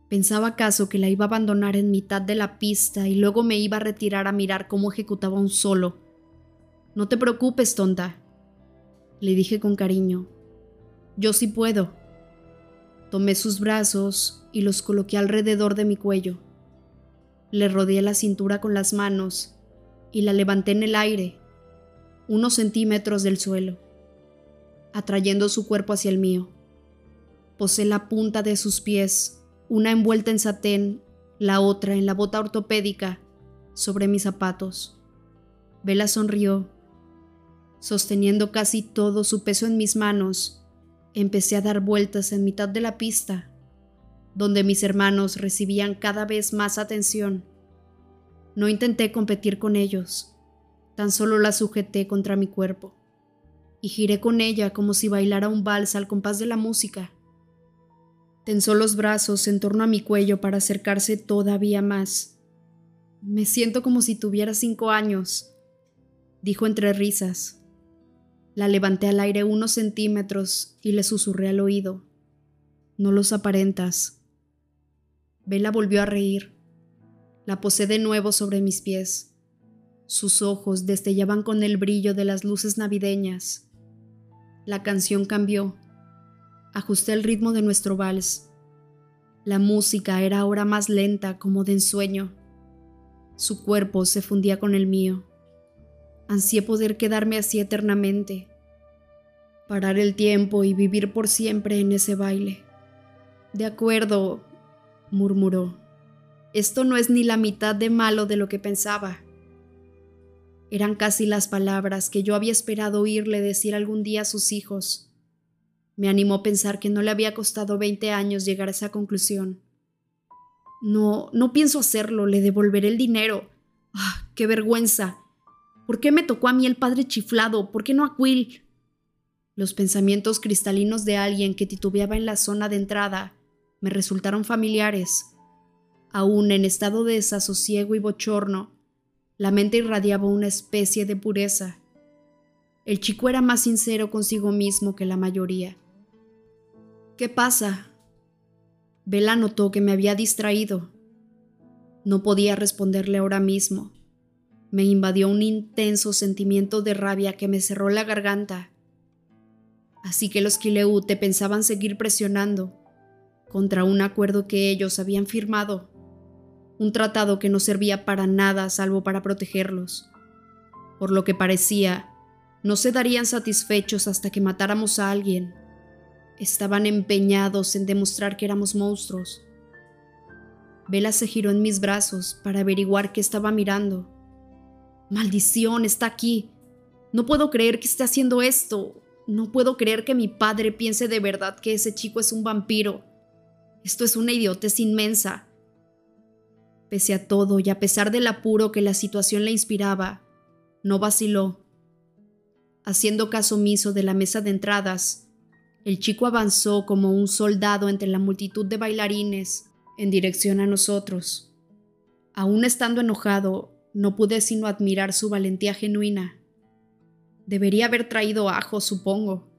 ¿Pensaba acaso que la iba a abandonar en mitad de la pista y luego me iba a retirar a mirar cómo ejecutaba un solo? No te preocupes, tonta, le dije con cariño. Yo sí puedo. Tomé sus brazos y los coloqué alrededor de mi cuello. Le rodeé la cintura con las manos y la levanté en el aire, unos centímetros del suelo, atrayendo su cuerpo hacia el mío. Posé la punta de sus pies una envuelta en satén, la otra en la bota ortopédica, sobre mis zapatos. Vela sonrió. Sosteniendo casi todo su peso en mis manos, empecé a dar vueltas en mitad de la pista, donde mis hermanos recibían cada vez más atención. No intenté competir con ellos, tan solo la sujeté contra mi cuerpo y giré con ella como si bailara un vals al compás de la música. Tensó los brazos en torno a mi cuello para acercarse todavía más. Me siento como si tuviera cinco años, dijo entre risas. La levanté al aire unos centímetros y le susurré al oído. No los aparentas. Vela volvió a reír. La posé de nuevo sobre mis pies. Sus ojos destellaban con el brillo de las luces navideñas. La canción cambió ajusté el ritmo de nuestro vals. La música era ahora más lenta, como de ensueño. Su cuerpo se fundía con el mío. Ansié poder quedarme así eternamente. Parar el tiempo y vivir por siempre en ese baile. De acuerdo, murmuró. Esto no es ni la mitad de malo de lo que pensaba. Eran casi las palabras que yo había esperado oírle decir algún día a sus hijos. Me animó a pensar que no le había costado veinte años llegar a esa conclusión. No, no pienso hacerlo, le devolveré el dinero. ¡Ah, qué vergüenza! ¿Por qué me tocó a mí el padre chiflado? ¿Por qué no a Quill? Los pensamientos cristalinos de alguien que titubeaba en la zona de entrada me resultaron familiares. Aún en estado de desasosiego y bochorno, la mente irradiaba una especie de pureza. El chico era más sincero consigo mismo que la mayoría. ¿Qué pasa? Bella notó que me había distraído. No podía responderle ahora mismo. Me invadió un intenso sentimiento de rabia que me cerró la garganta. Así que los Kileute pensaban seguir presionando contra un acuerdo que ellos habían firmado un tratado que no servía para nada salvo para protegerlos. Por lo que parecía, no se darían satisfechos hasta que matáramos a alguien. Estaban empeñados en demostrar que éramos monstruos. Vela se giró en mis brazos para averiguar qué estaba mirando. Maldición, está aquí. No puedo creer que esté haciendo esto. No puedo creer que mi padre piense de verdad que ese chico es un vampiro. Esto es una idiotez inmensa. Pese a todo y a pesar del apuro que la situación le inspiraba, no vaciló. Haciendo caso omiso de la mesa de entradas, el chico avanzó como un soldado entre la multitud de bailarines en dirección a nosotros. Aún estando enojado, no pude sino admirar su valentía genuina. Debería haber traído ajo, supongo,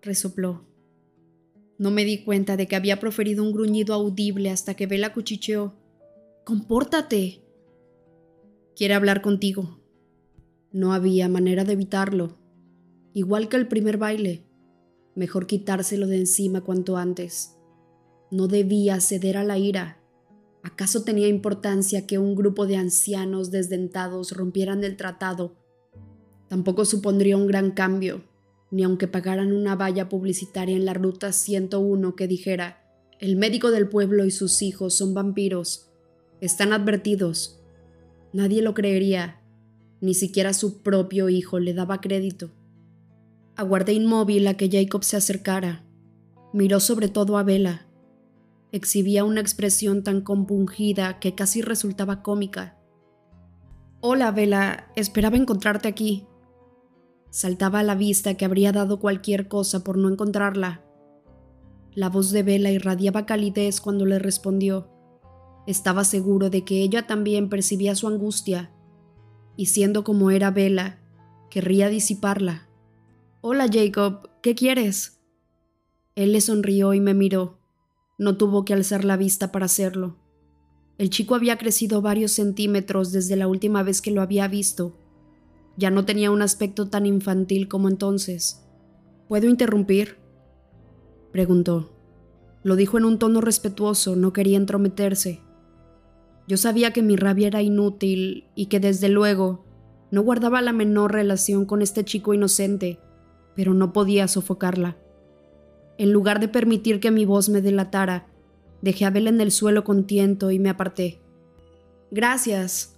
resopló. No me di cuenta de que había proferido un gruñido audible hasta que Vela cuchicheó Compórtate. Quiere hablar contigo. No había manera de evitarlo. Igual que el primer baile. Mejor quitárselo de encima cuanto antes. No debía ceder a la ira. ¿Acaso tenía importancia que un grupo de ancianos desdentados rompieran el tratado? Tampoco supondría un gran cambio, ni aunque pagaran una valla publicitaria en la ruta 101 que dijera, el médico del pueblo y sus hijos son vampiros están advertidos. Nadie lo creería. Ni siquiera su propio hijo le daba crédito. Aguardé inmóvil a que Jacob se acercara. Miró sobre todo a Bella. Exhibía una expresión tan compungida que casi resultaba cómica. Hola, Bella. Esperaba encontrarte aquí. Saltaba a la vista que habría dado cualquier cosa por no encontrarla. La voz de Bella irradiaba calidez cuando le respondió. Estaba seguro de que ella también percibía su angustia, y siendo como era Vela, querría disiparla. Hola Jacob, ¿qué quieres? Él le sonrió y me miró. No tuvo que alzar la vista para hacerlo. El chico había crecido varios centímetros desde la última vez que lo había visto. Ya no tenía un aspecto tan infantil como entonces. ¿Puedo interrumpir? preguntó. Lo dijo en un tono respetuoso, no quería entrometerse. Yo sabía que mi rabia era inútil y que desde luego no guardaba la menor relación con este chico inocente, pero no podía sofocarla. En lugar de permitir que mi voz me delatara, dejé a Bella en el suelo con tiento y me aparté. Gracias,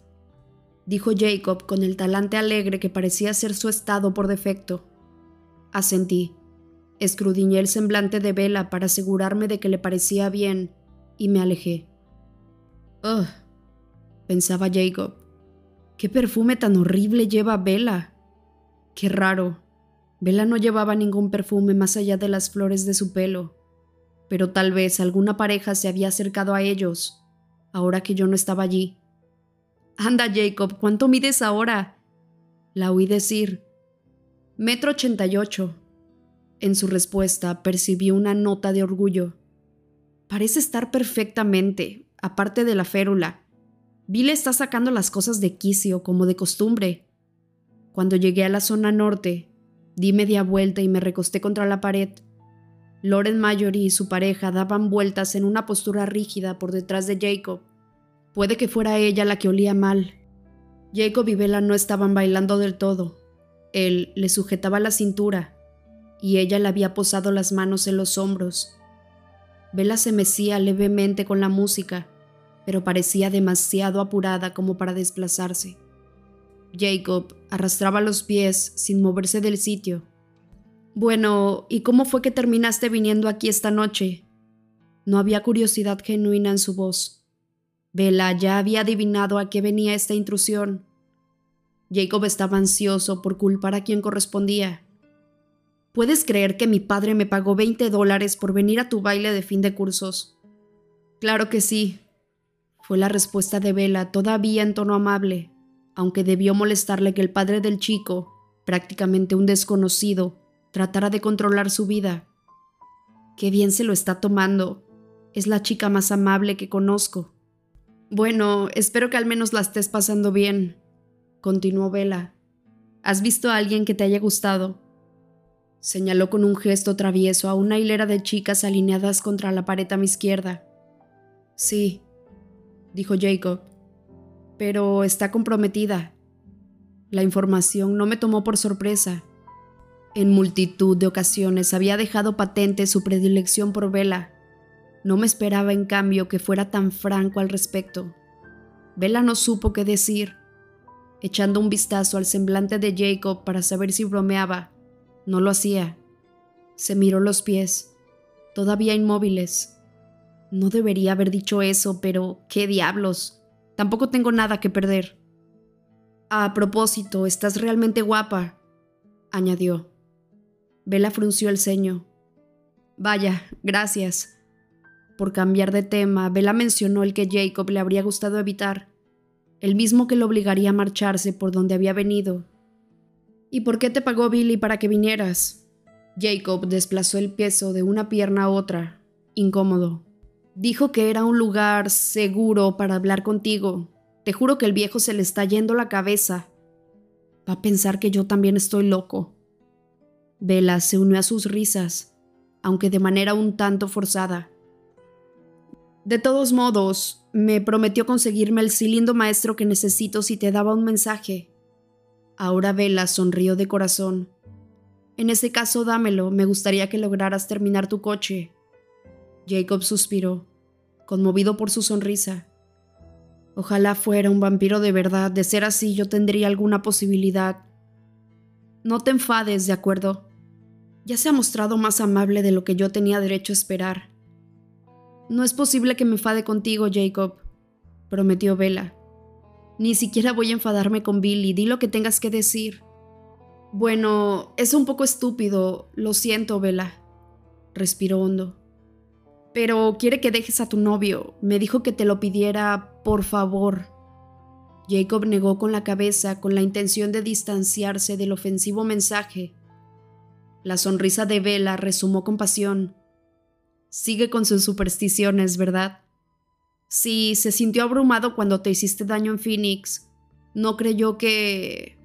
dijo Jacob con el talante alegre que parecía ser su estado por defecto. Asentí. Escrudiñé el semblante de Bella para asegurarme de que le parecía bien y me alejé. Ugh, pensaba Jacob. ¿Qué perfume tan horrible lleva Bella? Qué raro. Bella no llevaba ningún perfume más allá de las flores de su pelo, pero tal vez alguna pareja se había acercado a ellos, ahora que yo no estaba allí. Anda, Jacob, ¿cuánto mides ahora? La oí decir. Metro ochenta y ocho. En su respuesta percibí una nota de orgullo. Parece estar perfectamente, aparte de la férula. Bill está sacando las cosas de quicio, como de costumbre. Cuando llegué a la zona norte, di media vuelta y me recosté contra la pared. Loren Mallory y su pareja daban vueltas en una postura rígida por detrás de Jacob. Puede que fuera ella la que olía mal. Jacob y Bella no estaban bailando del todo. Él le sujetaba la cintura y ella le había posado las manos en los hombros. Bella se mecía levemente con la música, pero parecía demasiado apurada como para desplazarse. Jacob arrastraba los pies sin moverse del sitio. Bueno, ¿y cómo fue que terminaste viniendo aquí esta noche? No había curiosidad genuina en su voz. Bella ya había adivinado a qué venía esta intrusión. Jacob estaba ansioso por culpar a quien correspondía. ¿Puedes creer que mi padre me pagó 20 dólares por venir a tu baile de fin de cursos? Claro que sí, fue la respuesta de Bella, todavía en tono amable, aunque debió molestarle que el padre del chico, prácticamente un desconocido, tratara de controlar su vida. Qué bien se lo está tomando. Es la chica más amable que conozco. Bueno, espero que al menos la estés pasando bien, continuó Vela. ¿Has visto a alguien que te haya gustado? Señaló con un gesto travieso a una hilera de chicas alineadas contra la pared a mi izquierda. Sí, dijo Jacob, pero está comprometida. La información no me tomó por sorpresa. En multitud de ocasiones había dejado patente su predilección por Vela. No me esperaba, en cambio, que fuera tan franco al respecto. Vela no supo qué decir. Echando un vistazo al semblante de Jacob para saber si bromeaba, no lo hacía. Se miró los pies, todavía inmóviles. No debería haber dicho eso, pero ¿qué diablos? Tampoco tengo nada que perder. A propósito, estás realmente guapa, añadió. Bella frunció el ceño. Vaya, gracias. Por cambiar de tema, Bella mencionó el que Jacob le habría gustado evitar, el mismo que lo obligaría a marcharse por donde había venido. ¿Y por qué te pagó Billy para que vinieras? Jacob desplazó el peso de una pierna a otra, incómodo. Dijo que era un lugar seguro para hablar contigo. Te juro que el viejo se le está yendo la cabeza. Va a pensar que yo también estoy loco. Vela se unió a sus risas, aunque de manera un tanto forzada. De todos modos, me prometió conseguirme el cilindro maestro que necesito si te daba un mensaje. Ahora Vela sonrió de corazón. En ese caso, dámelo, me gustaría que lograras terminar tu coche. Jacob suspiró, conmovido por su sonrisa. Ojalá fuera un vampiro de verdad, de ser así yo tendría alguna posibilidad. No te enfades, ¿de acuerdo? ya se ha mostrado más amable de lo que yo tenía derecho a esperar. No es posible que me enfade contigo, Jacob, prometió Bella. Ni siquiera voy a enfadarme con Billy, di lo que tengas que decir. Bueno, es un poco estúpido, lo siento, Bella, respiró hondo. Pero quiere que dejes a tu novio, me dijo que te lo pidiera, por favor. Jacob negó con la cabeza con la intención de distanciarse del ofensivo mensaje la sonrisa de Vela resumó con pasión. Sigue con sus supersticiones, ¿verdad? Sí, se sintió abrumado cuando te hiciste daño en Phoenix. No creyó que...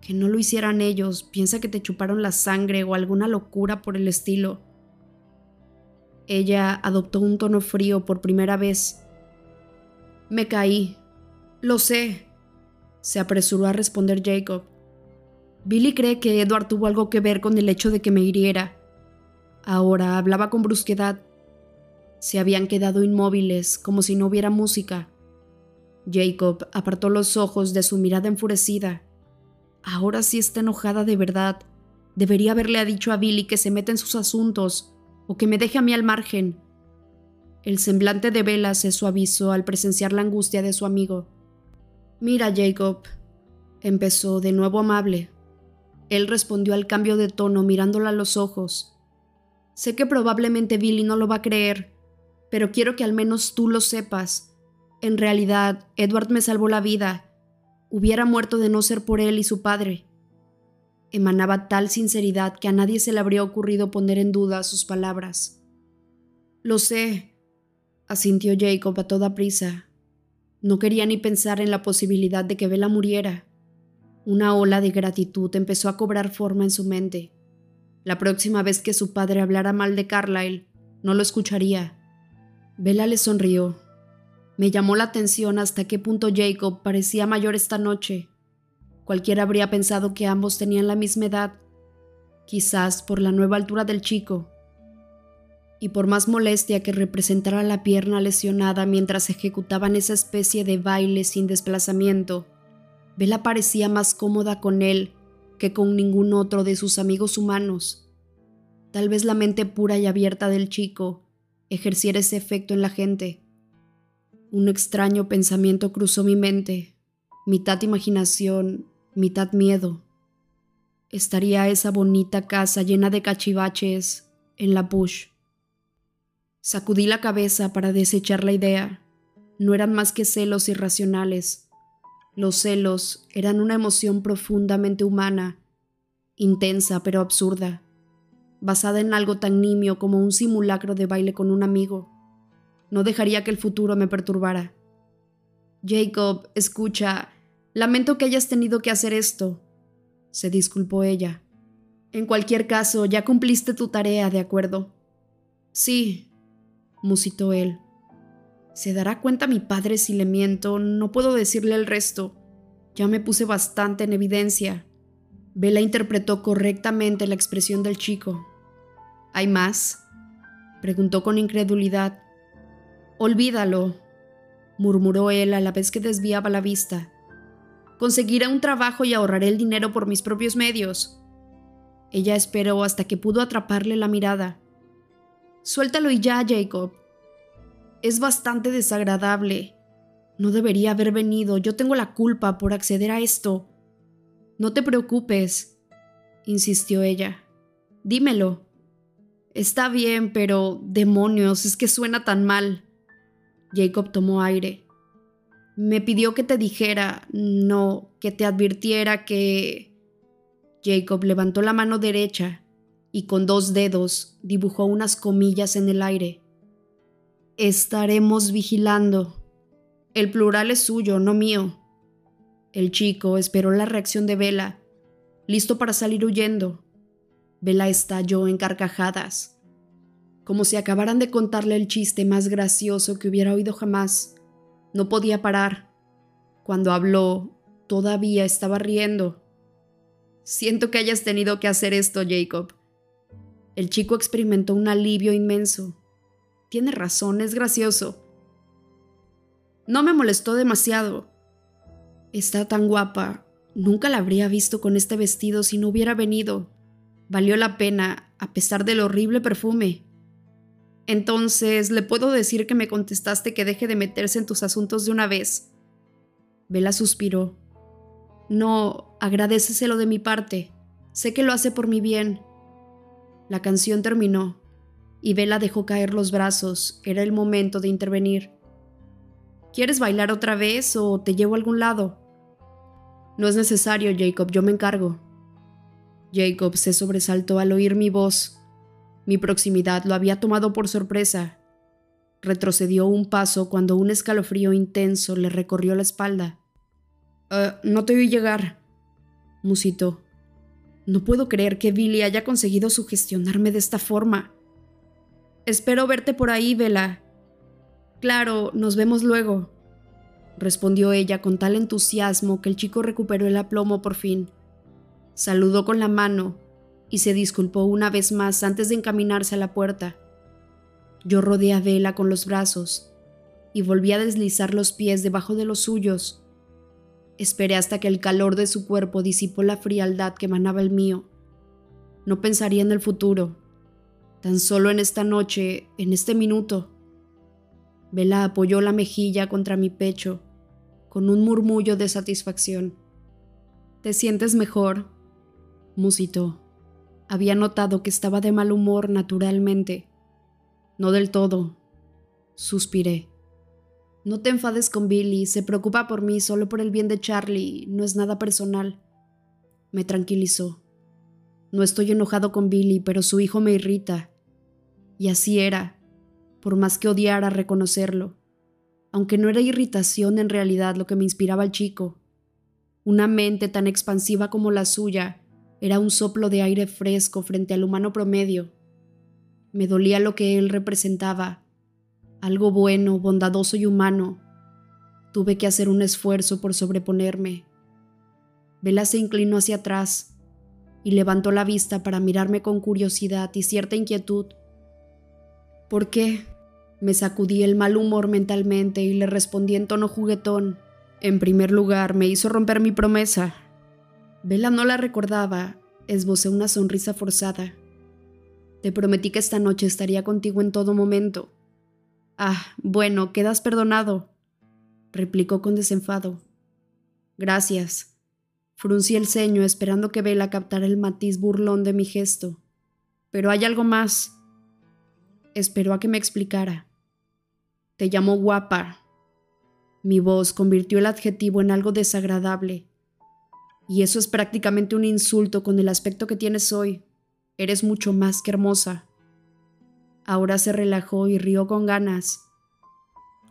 que no lo hicieran ellos. Piensa que te chuparon la sangre o alguna locura por el estilo. Ella adoptó un tono frío por primera vez. Me caí. Lo sé. Se apresuró a responder Jacob. Billy cree que Edward tuvo algo que ver con el hecho de que me hiriera. Ahora hablaba con brusquedad. Se habían quedado inmóviles, como si no hubiera música. Jacob apartó los ojos de su mirada enfurecida. Ahora sí está enojada de verdad. Debería haberle dicho a Billy que se meta en sus asuntos o que me deje a mí al margen. El semblante de Bella se suavizó al presenciar la angustia de su amigo. Mira, Jacob, empezó de nuevo amable. Él respondió al cambio de tono mirándola a los ojos. Sé que probablemente Billy no lo va a creer, pero quiero que al menos tú lo sepas. En realidad, Edward me salvó la vida. Hubiera muerto de no ser por él y su padre. Emanaba tal sinceridad que a nadie se le habría ocurrido poner en duda sus palabras. Lo sé, asintió Jacob a toda prisa. No quería ni pensar en la posibilidad de que Bella muriera. Una ola de gratitud empezó a cobrar forma en su mente. La próxima vez que su padre hablara mal de Carlyle, no lo escucharía. Bella le sonrió. Me llamó la atención hasta qué punto Jacob parecía mayor esta noche. Cualquiera habría pensado que ambos tenían la misma edad. quizás por la nueva altura del chico, y por más molestia que representara la pierna lesionada mientras ejecutaban esa especie de baile sin desplazamiento, Bella parecía más cómoda con él que con ningún otro de sus amigos humanos. Tal vez la mente pura y abierta del chico ejerciera ese efecto en la gente. Un extraño pensamiento cruzó mi mente, mitad imaginación, mitad miedo. Estaría esa bonita casa llena de cachivaches en la push. Sacudí la cabeza para desechar la idea. No eran más que celos irracionales. Los celos eran una emoción profundamente humana, intensa pero absurda, basada en algo tan nimio como un simulacro de baile con un amigo. No dejaría que el futuro me perturbara. Jacob, escucha, lamento que hayas tenido que hacer esto, se disculpó ella. En cualquier caso, ya cumpliste tu tarea, ¿de acuerdo? Sí, musitó él. ¿Se dará cuenta mi padre si le miento? No puedo decirle el resto. Ya me puse bastante en evidencia. Bella interpretó correctamente la expresión del chico. ¿Hay más? preguntó con incredulidad. Olvídalo, murmuró él a la vez que desviaba la vista. Conseguiré un trabajo y ahorraré el dinero por mis propios medios. Ella esperó hasta que pudo atraparle la mirada. Suéltalo y ya, Jacob. Es bastante desagradable. No debería haber venido. Yo tengo la culpa por acceder a esto. No te preocupes, insistió ella. Dímelo. Está bien, pero demonios, es que suena tan mal. Jacob tomó aire. Me pidió que te dijera, no, que te advirtiera que... Jacob levantó la mano derecha y con dos dedos dibujó unas comillas en el aire. Estaremos vigilando. El plural es suyo, no mío. El chico esperó la reacción de Vela, listo para salir huyendo. Vela estalló en carcajadas, como si acabaran de contarle el chiste más gracioso que hubiera oído jamás. No podía parar. Cuando habló, todavía estaba riendo. Siento que hayas tenido que hacer esto, Jacob. El chico experimentó un alivio inmenso. Tiene razón, es gracioso. No me molestó demasiado. Está tan guapa. Nunca la habría visto con este vestido si no hubiera venido. Valió la pena, a pesar del horrible perfume. Entonces, ¿le puedo decir que me contestaste que deje de meterse en tus asuntos de una vez? Vela suspiró. No, agradeceselo de mi parte. Sé que lo hace por mi bien. La canción terminó y Vela dejó caer los brazos. Era el momento de intervenir. ¿Quieres bailar otra vez o te llevo a algún lado? No es necesario, Jacob, yo me encargo. Jacob se sobresaltó al oír mi voz. Mi proximidad lo había tomado por sorpresa. Retrocedió un paso cuando un escalofrío intenso le recorrió la espalda. Eh, no te oí llegar, musitó. No puedo creer que Billy haya conseguido sugestionarme de esta forma. Espero verte por ahí, Vela. Claro, nos vemos luego, respondió ella con tal entusiasmo que el chico recuperó el aplomo por fin. Saludó con la mano y se disculpó una vez más antes de encaminarse a la puerta. Yo rodeé a Vela con los brazos y volví a deslizar los pies debajo de los suyos Esperé hasta que el calor de su cuerpo disipó la frialdad que emanaba el mío. No pensaría en el futuro, tan solo en esta noche, en este minuto. Vela apoyó la mejilla contra mi pecho, con un murmullo de satisfacción. ¿Te sientes mejor? musitó. Había notado que estaba de mal humor naturalmente. No del todo. Suspiré. No te enfades con Billy, se preocupa por mí solo por el bien de Charlie, no es nada personal. Me tranquilizó. No estoy enojado con Billy, pero su hijo me irrita. Y así era, por más que odiara reconocerlo. Aunque no era irritación en realidad lo que me inspiraba al chico. Una mente tan expansiva como la suya era un soplo de aire fresco frente al humano promedio. Me dolía lo que él representaba, algo bueno, bondadoso y humano. Tuve que hacer un esfuerzo por sobreponerme. Vela se inclinó hacia atrás. y levantó la vista para mirarme con curiosidad y cierta inquietud. ¿Por qué? Me sacudí el mal humor mentalmente y le respondí en tono juguetón. En primer lugar, me hizo romper mi promesa. Vela no la recordaba, esbocé una sonrisa forzada. Te prometí que esta noche estaría contigo en todo momento. Ah, bueno, quedas perdonado, replicó con desenfado. Gracias. Fruncí el ceño esperando que Vela captara el matiz burlón de mi gesto. Pero hay algo más. Esperó a que me explicara. Te llamo guapa. Mi voz convirtió el adjetivo en algo desagradable. Y eso es prácticamente un insulto con el aspecto que tienes hoy. Eres mucho más que hermosa. Ahora se relajó y rió con ganas,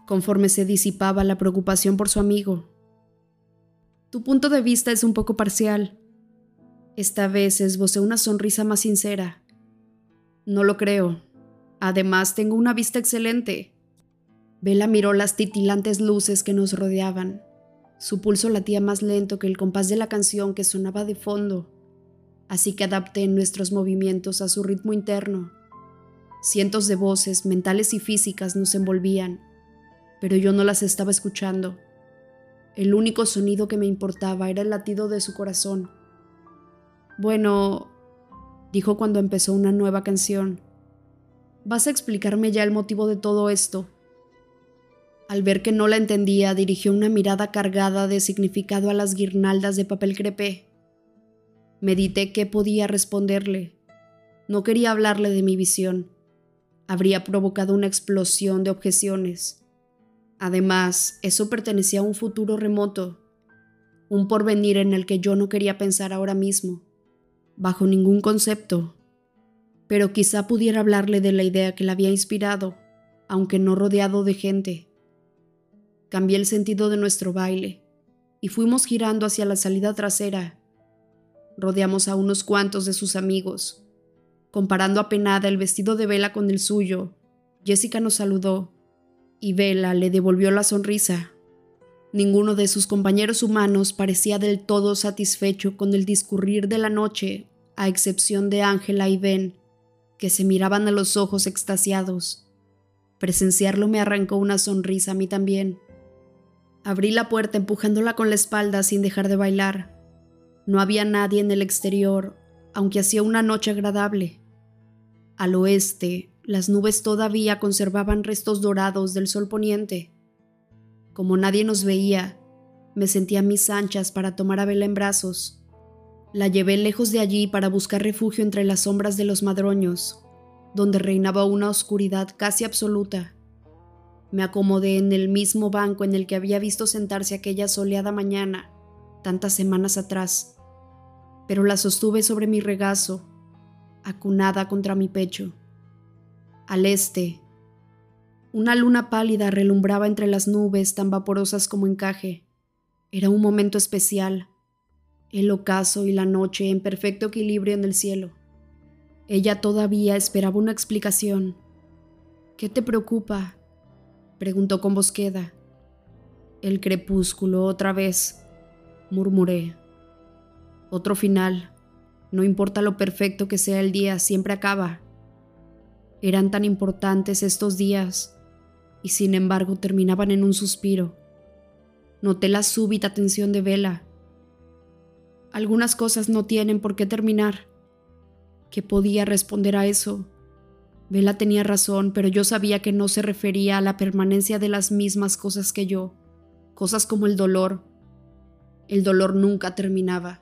conforme se disipaba la preocupación por su amigo. Tu punto de vista es un poco parcial. Esta vez esbocé una sonrisa más sincera. No lo creo. Además, tengo una vista excelente. Vela miró las titilantes luces que nos rodeaban. Su pulso latía más lento que el compás de la canción que sonaba de fondo, así que adapté nuestros movimientos a su ritmo interno. Cientos de voces, mentales y físicas, nos envolvían, pero yo no las estaba escuchando. El único sonido que me importaba era el latido de su corazón. Bueno, dijo cuando empezó una nueva canción, ¿vas a explicarme ya el motivo de todo esto? Al ver que no la entendía, dirigió una mirada cargada de significado a las guirnaldas de papel crepé. Medité qué podía responderle. No quería hablarle de mi visión. Habría provocado una explosión de objeciones. Además, eso pertenecía a un futuro remoto, un porvenir en el que yo no quería pensar ahora mismo, bajo ningún concepto. Pero quizá pudiera hablarle de la idea que la había inspirado, aunque no rodeado de gente. Cambié el sentido de nuestro baile y fuimos girando hacia la salida trasera. Rodeamos a unos cuantos de sus amigos. Comparando apenada el vestido de Vela con el suyo, Jessica nos saludó y Vela le devolvió la sonrisa. Ninguno de sus compañeros humanos parecía del todo satisfecho con el discurrir de la noche, a excepción de Ángela y Ben, que se miraban a los ojos extasiados. Presenciarlo me arrancó una sonrisa a mí también. Abrí la puerta empujándola con la espalda sin dejar de bailar. No había nadie en el exterior, aunque hacía una noche agradable. Al oeste, las nubes todavía conservaban restos dorados del sol poniente. Como nadie nos veía, me sentía mis anchas para tomar a Vela en brazos. La llevé lejos de allí para buscar refugio entre las sombras de los madroños, donde reinaba una oscuridad casi absoluta. Me acomodé en el mismo banco en el que había visto sentarse aquella soleada mañana, tantas semanas atrás, pero la sostuve sobre mi regazo, acunada contra mi pecho. Al este, una luna pálida relumbraba entre las nubes tan vaporosas como encaje. Era un momento especial, el ocaso y la noche en perfecto equilibrio en el cielo. Ella todavía esperaba una explicación. ¿Qué te preocupa? Preguntó con bosqueda. El crepúsculo otra vez, murmuré. Otro final. No importa lo perfecto que sea el día, siempre acaba. Eran tan importantes estos días, y sin embargo terminaban en un suspiro. Noté la súbita tensión de Vela. Algunas cosas no tienen por qué terminar. ¿Qué podía responder a eso? Vela tenía razón, pero yo sabía que no se refería a la permanencia de las mismas cosas que yo, cosas como el dolor. El dolor nunca terminaba.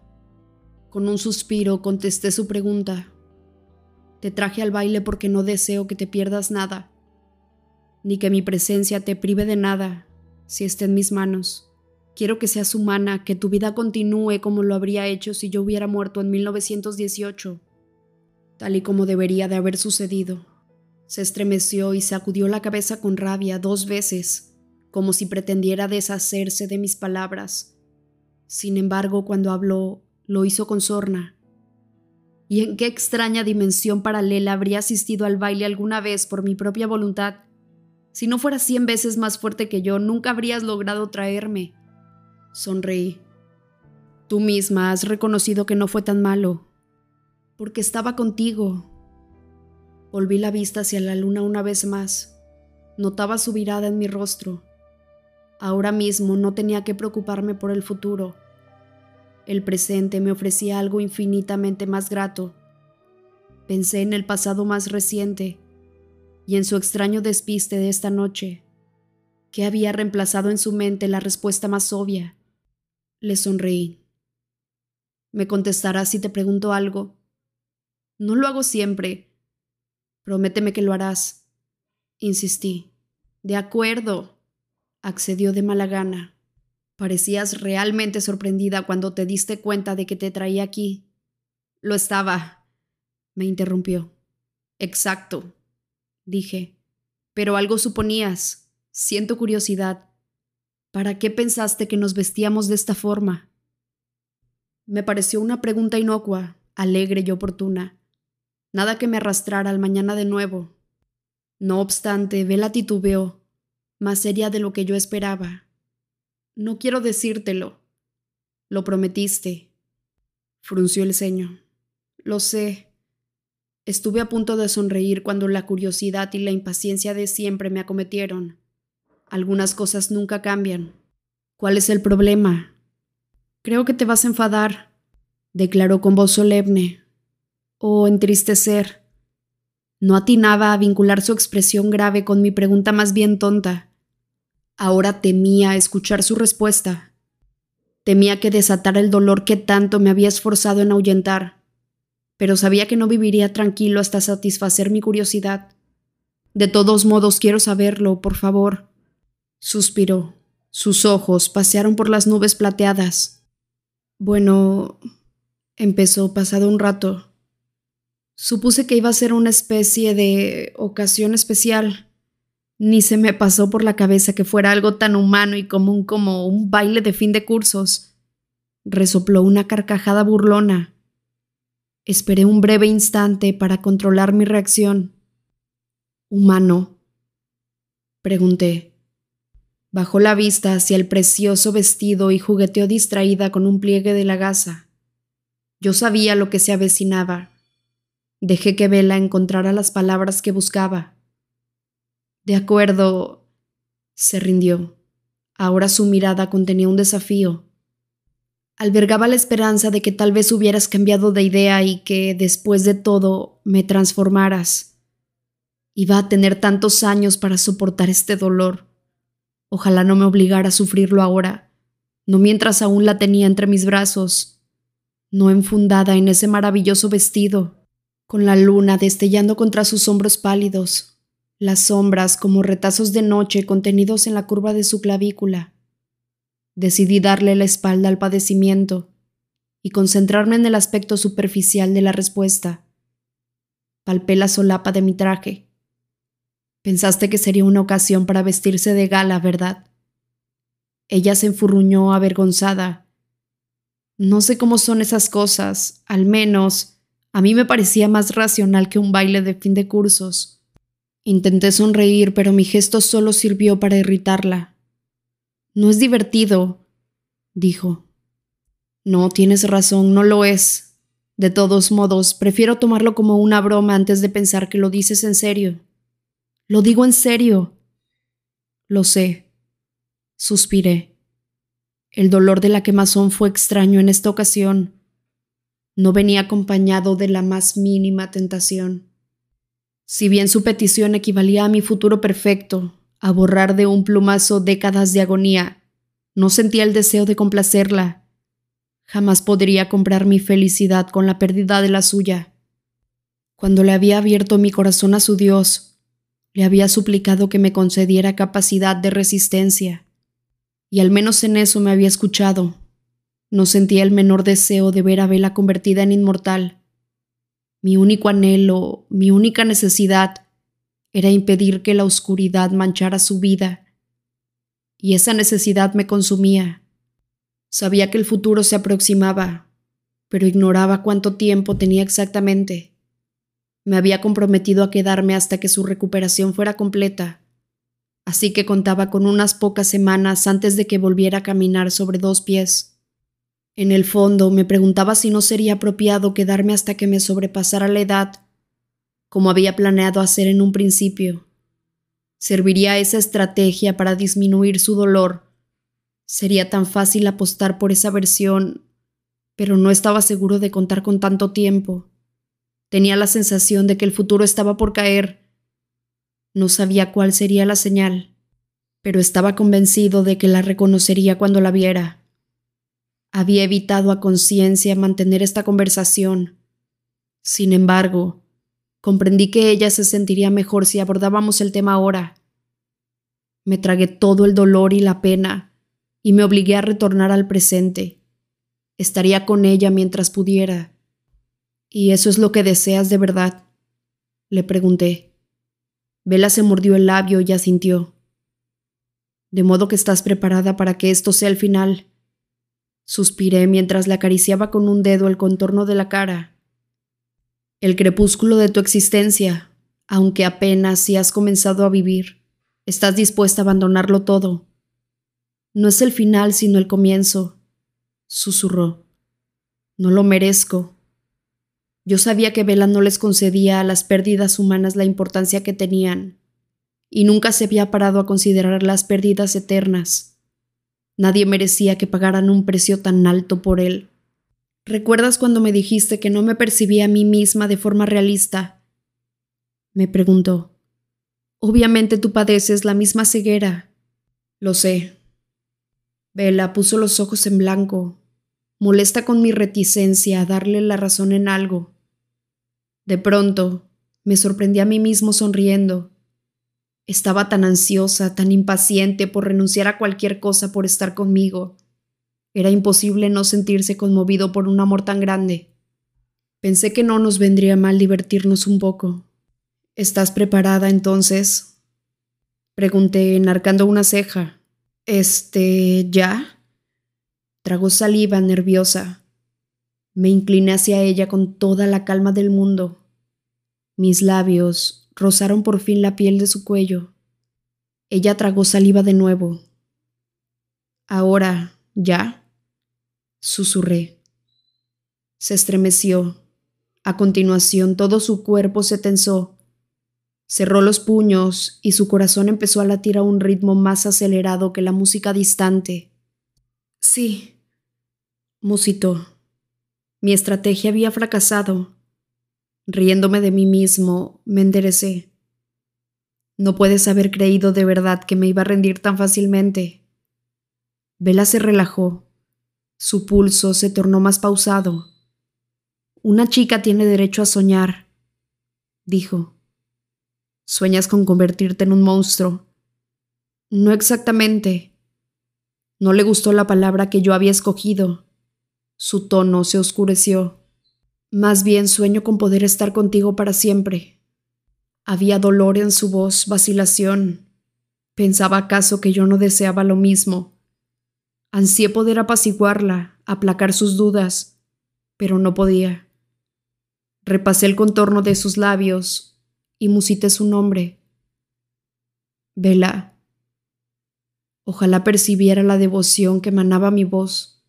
Con un suspiro contesté su pregunta. Te traje al baile porque no deseo que te pierdas nada, ni que mi presencia te prive de nada, si está en mis manos. Quiero que seas humana, que tu vida continúe como lo habría hecho si yo hubiera muerto en 1918, tal y como debería de haber sucedido. Se estremeció y sacudió la cabeza con rabia dos veces, como si pretendiera deshacerse de mis palabras. Sin embargo, cuando habló, lo hizo con sorna. ¿Y en qué extraña dimensión paralela habría asistido al baile alguna vez por mi propia voluntad? Si no fueras cien veces más fuerte que yo, nunca habrías logrado traerme. Sonreí. Tú misma has reconocido que no fue tan malo. Porque estaba contigo. Volví la vista hacia la luna una vez más. Notaba su mirada en mi rostro. Ahora mismo no tenía que preocuparme por el futuro. El presente me ofrecía algo infinitamente más grato. Pensé en el pasado más reciente y en su extraño despiste de esta noche, que había reemplazado en su mente la respuesta más obvia. Le sonreí. Me contestarás si te pregunto algo. No lo hago siempre. Prométeme que lo harás. Insistí. De acuerdo, accedió de mala gana. Parecías realmente sorprendida cuando te diste cuenta de que te traía aquí. Lo estaba, me interrumpió. Exacto, dije. Pero algo suponías. Siento curiosidad. ¿Para qué pensaste que nos vestíamos de esta forma? Me pareció una pregunta inocua, alegre y oportuna. Nada que me arrastrara al mañana de nuevo. No obstante, Vela titubeó, más seria de lo que yo esperaba. No quiero decírtelo. Lo prometiste. Frunció el ceño. Lo sé. Estuve a punto de sonreír cuando la curiosidad y la impaciencia de siempre me acometieron. Algunas cosas nunca cambian. ¿Cuál es el problema? Creo que te vas a enfadar, declaró con voz solemne, o entristecer. No atinaba a vincular su expresión grave con mi pregunta más bien tonta. Ahora temía escuchar su respuesta. Temía que desatara el dolor que tanto me había esforzado en ahuyentar pero sabía que no viviría tranquilo hasta satisfacer mi curiosidad. De todos modos quiero saberlo, por favor. Suspiró. Sus ojos pasearon por las nubes plateadas. Bueno, empezó pasado un rato. Supuse que iba a ser una especie de ocasión especial. Ni se me pasó por la cabeza que fuera algo tan humano y común como un baile de fin de cursos. Resopló una carcajada burlona. Esperé un breve instante para controlar mi reacción. ¿Humano? Pregunté. Bajó la vista hacia el precioso vestido y jugueteó distraída con un pliegue de la gasa. Yo sabía lo que se avecinaba. Dejé que Vela encontrara las palabras que buscaba. De acuerdo, se rindió. Ahora su mirada contenía un desafío. Albergaba la esperanza de que tal vez hubieras cambiado de idea y que, después de todo, me transformaras. Iba a tener tantos años para soportar este dolor. Ojalá no me obligara a sufrirlo ahora, no mientras aún la tenía entre mis brazos, no enfundada en ese maravilloso vestido, con la luna destellando contra sus hombros pálidos, las sombras como retazos de noche contenidos en la curva de su clavícula Decidí darle la espalda al padecimiento y concentrarme en el aspecto superficial de la respuesta. Palpé la solapa de mi traje. Pensaste que sería una ocasión para vestirse de gala, ¿verdad? Ella se enfurruñó avergonzada. No sé cómo son esas cosas, al menos a mí me parecía más racional que un baile de fin de cursos. Intenté sonreír, pero mi gesto solo sirvió para irritarla. No es divertido, dijo. No, tienes razón, no lo es. De todos modos, prefiero tomarlo como una broma antes de pensar que lo dices en serio. Lo digo en serio. Lo sé. Suspiré. El dolor de la quemazón fue extraño en esta ocasión. No venía acompañado de la más mínima tentación. Si bien su petición equivalía a mi futuro perfecto, a borrar de un plumazo décadas de agonía. No sentía el deseo de complacerla. Jamás podría comprar mi felicidad con la pérdida de la suya. Cuando le había abierto mi corazón a su Dios, le había suplicado que me concediera capacidad de resistencia. Y al menos en eso me había escuchado. No sentía el menor deseo de ver a Vela convertida en inmortal. Mi único anhelo, mi única necesidad, era impedir que la oscuridad manchara su vida. Y esa necesidad me consumía. Sabía que el futuro se aproximaba, pero ignoraba cuánto tiempo tenía exactamente. Me había comprometido a quedarme hasta que su recuperación fuera completa, así que contaba con unas pocas semanas antes de que volviera a caminar sobre dos pies. En el fondo me preguntaba si no sería apropiado quedarme hasta que me sobrepasara la edad, como había planeado hacer en un principio. ¿Serviría esa estrategia para disminuir su dolor? Sería tan fácil apostar por esa versión, pero no estaba seguro de contar con tanto tiempo. Tenía la sensación de que el futuro estaba por caer. No sabía cuál sería la señal, pero estaba convencido de que la reconocería cuando la viera. Había evitado a conciencia mantener esta conversación. Sin embargo, comprendí que ella se sentiría mejor si abordábamos el tema ahora. Me tragué todo el dolor y la pena y me obligué a retornar al presente. Estaría con ella mientras pudiera. ¿Y eso es lo que deseas de verdad? Le pregunté. Vela se mordió el labio y asintió. De modo que estás preparada para que esto sea el final. Suspiré mientras le acariciaba con un dedo el contorno de la cara. El crepúsculo de tu existencia, aunque apenas si has comenzado a vivir, estás dispuesta a abandonarlo todo. No es el final sino el comienzo, susurró. No lo merezco. Yo sabía que Vela no les concedía a las pérdidas humanas la importancia que tenían, y nunca se había parado a considerar las pérdidas eternas. Nadie merecía que pagaran un precio tan alto por él. ¿Recuerdas cuando me dijiste que no me percibía a mí misma de forma realista? Me preguntó. Obviamente tú padeces la misma ceguera. Lo sé, Bella puso los ojos en blanco, molesta con mi reticencia a darle la razón en algo. De pronto, me sorprendí a mí mismo sonriendo. Estaba tan ansiosa, tan impaciente por renunciar a cualquier cosa por estar conmigo. Era imposible no sentirse conmovido por un amor tan grande. Pensé que no nos vendría mal divertirnos un poco. ¿Estás preparada entonces? Pregunté, enarcando una ceja. Este, ¿ya? Tragó saliva nerviosa. Me incliné hacia ella con toda la calma del mundo. Mis labios rozaron por fin la piel de su cuello. Ella tragó saliva de nuevo. Ahora, ¿ya? Susurré. Se estremeció. A continuación todo su cuerpo se tensó Cerró los puños y su corazón empezó a latir a un ritmo más acelerado que la música distante. Sí, musitó. Mi estrategia había fracasado. Riéndome de mí mismo, me enderecé. No puedes haber creído de verdad que me iba a rendir tan fácilmente. Vela se relajó. Su pulso se tornó más pausado. Una chica tiene derecho a soñar, dijo. Sueñas con convertirte en un monstruo. No exactamente. No le gustó la palabra que yo había escogido. Su tono se oscureció. Más bien sueño con poder estar contigo para siempre. Había dolor en su voz, vacilación. ¿Pensaba acaso que yo no deseaba lo mismo? Ansié poder apaciguarla, aplacar sus dudas, pero no podía. Repasé el contorno de sus labios, y musité su nombre. Vela. Ojalá percibiera la devoción que emanaba mi voz.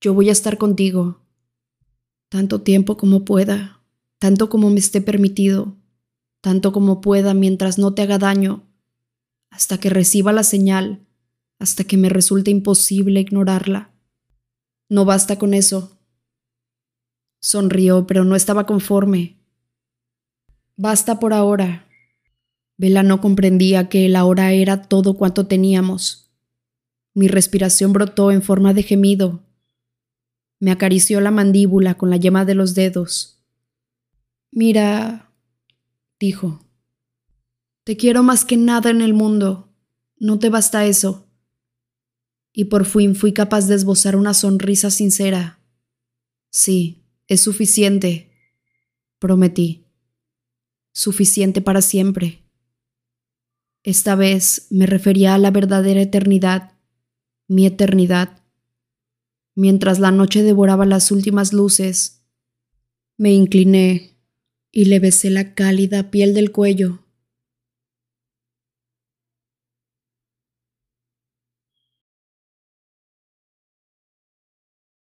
Yo voy a estar contigo, tanto tiempo como pueda, tanto como me esté permitido, tanto como pueda mientras no te haga daño, hasta que reciba la señal, hasta que me resulte imposible ignorarla. No basta con eso. Sonrió, pero no estaba conforme. Basta por ahora. Vela no comprendía que el ahora era todo cuanto teníamos. Mi respiración brotó en forma de gemido. Me acarició la mandíbula con la yema de los dedos. Mira, dijo, te quiero más que nada en el mundo. No te basta eso. Y por fin fui capaz de esbozar una sonrisa sincera. Sí, es suficiente, prometí suficiente para siempre. Esta vez me refería a la verdadera eternidad, mi eternidad. Mientras la noche devoraba las últimas luces, me incliné y le besé la cálida piel del cuello.